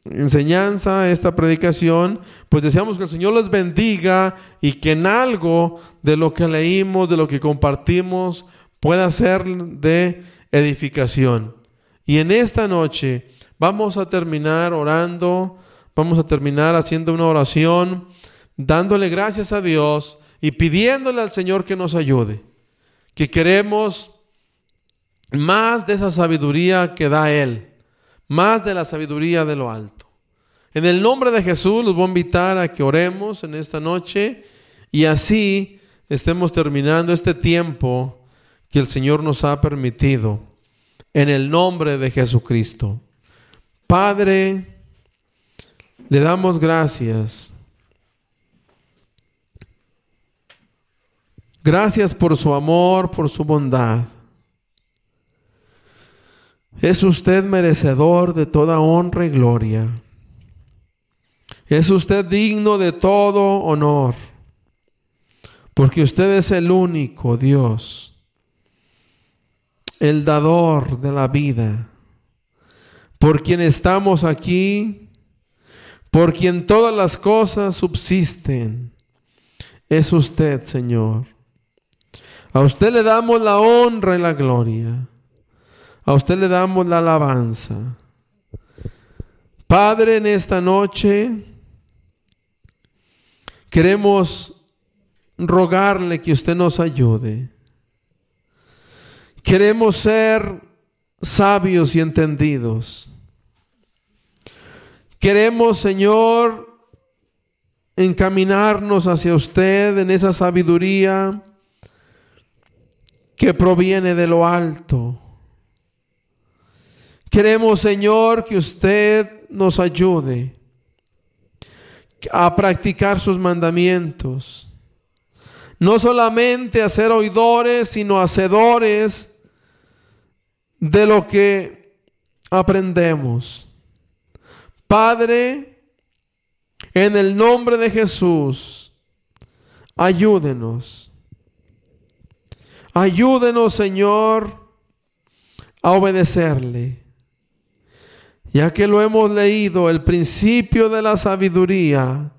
enseñanza, esta predicación, pues deseamos que el Señor les bendiga y que en algo de lo que leímos, de lo que compartimos, pueda ser de edificación. Y en esta noche vamos a terminar orando, vamos a terminar haciendo una oración, dándole gracias a Dios y pidiéndole al Señor que nos ayude, que queremos más de esa sabiduría que da Él, más de la sabiduría de lo alto. En el nombre de Jesús los voy a invitar a que oremos en esta noche y así estemos terminando este tiempo que el Señor nos ha permitido. En el nombre de Jesucristo. Padre, le damos gracias. Gracias por su amor, por su bondad. Es usted merecedor de toda honra y gloria. Es usted digno de todo honor, porque usted es el único Dios, el dador de la vida, por quien estamos aquí, por quien todas las cosas subsisten. Es usted, Señor. A usted le damos la honra y la gloria. A usted le damos la alabanza. Padre, en esta noche queremos rogarle que usted nos ayude. Queremos ser sabios y entendidos. Queremos, Señor, encaminarnos hacia usted en esa sabiduría que proviene de lo alto. Queremos, Señor, que usted nos ayude a practicar sus mandamientos. No solamente a ser oidores, sino hacedores de lo que aprendemos. Padre, en el nombre de Jesús, ayúdenos. Ayúdenos, Señor, a obedecerle. Ya que lo hemos leído, el principio de la sabiduría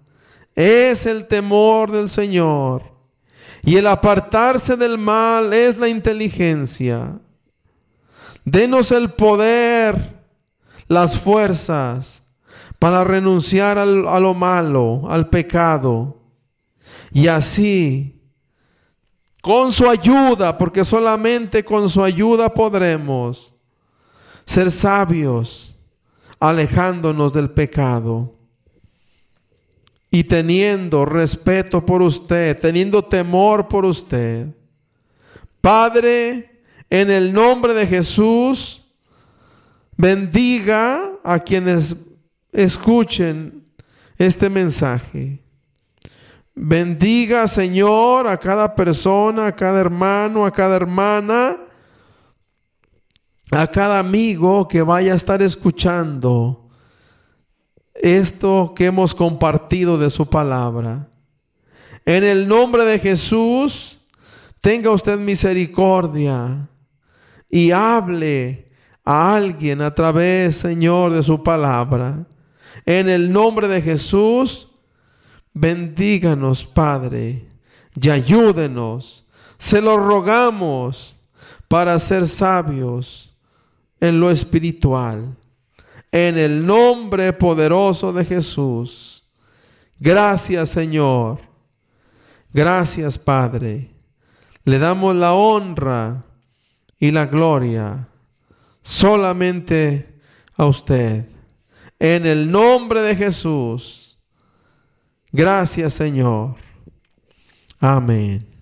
es el temor del Señor. Y el apartarse del mal es la inteligencia. Denos el poder, las fuerzas para renunciar a lo malo, al pecado. Y así, con su ayuda, porque solamente con su ayuda podremos ser sabios, alejándonos del pecado y teniendo respeto por usted, teniendo temor por usted. Padre, en el nombre de Jesús, bendiga a quienes escuchen este mensaje. Bendiga, Señor, a cada persona, a cada hermano, a cada hermana, a cada amigo que vaya a estar escuchando esto que hemos compartido de su palabra. En el nombre de Jesús, tenga usted misericordia y hable a alguien a través, Señor, de su palabra. En el nombre de Jesús, bendíganos, Padre, y ayúdenos. Se lo rogamos para ser sabios en lo espiritual. En el nombre poderoso de Jesús. Gracias, Señor. Gracias, Padre. Le damos la honra y la gloria solamente a usted. En el nombre de Jesús. Gracias Señor. Amén.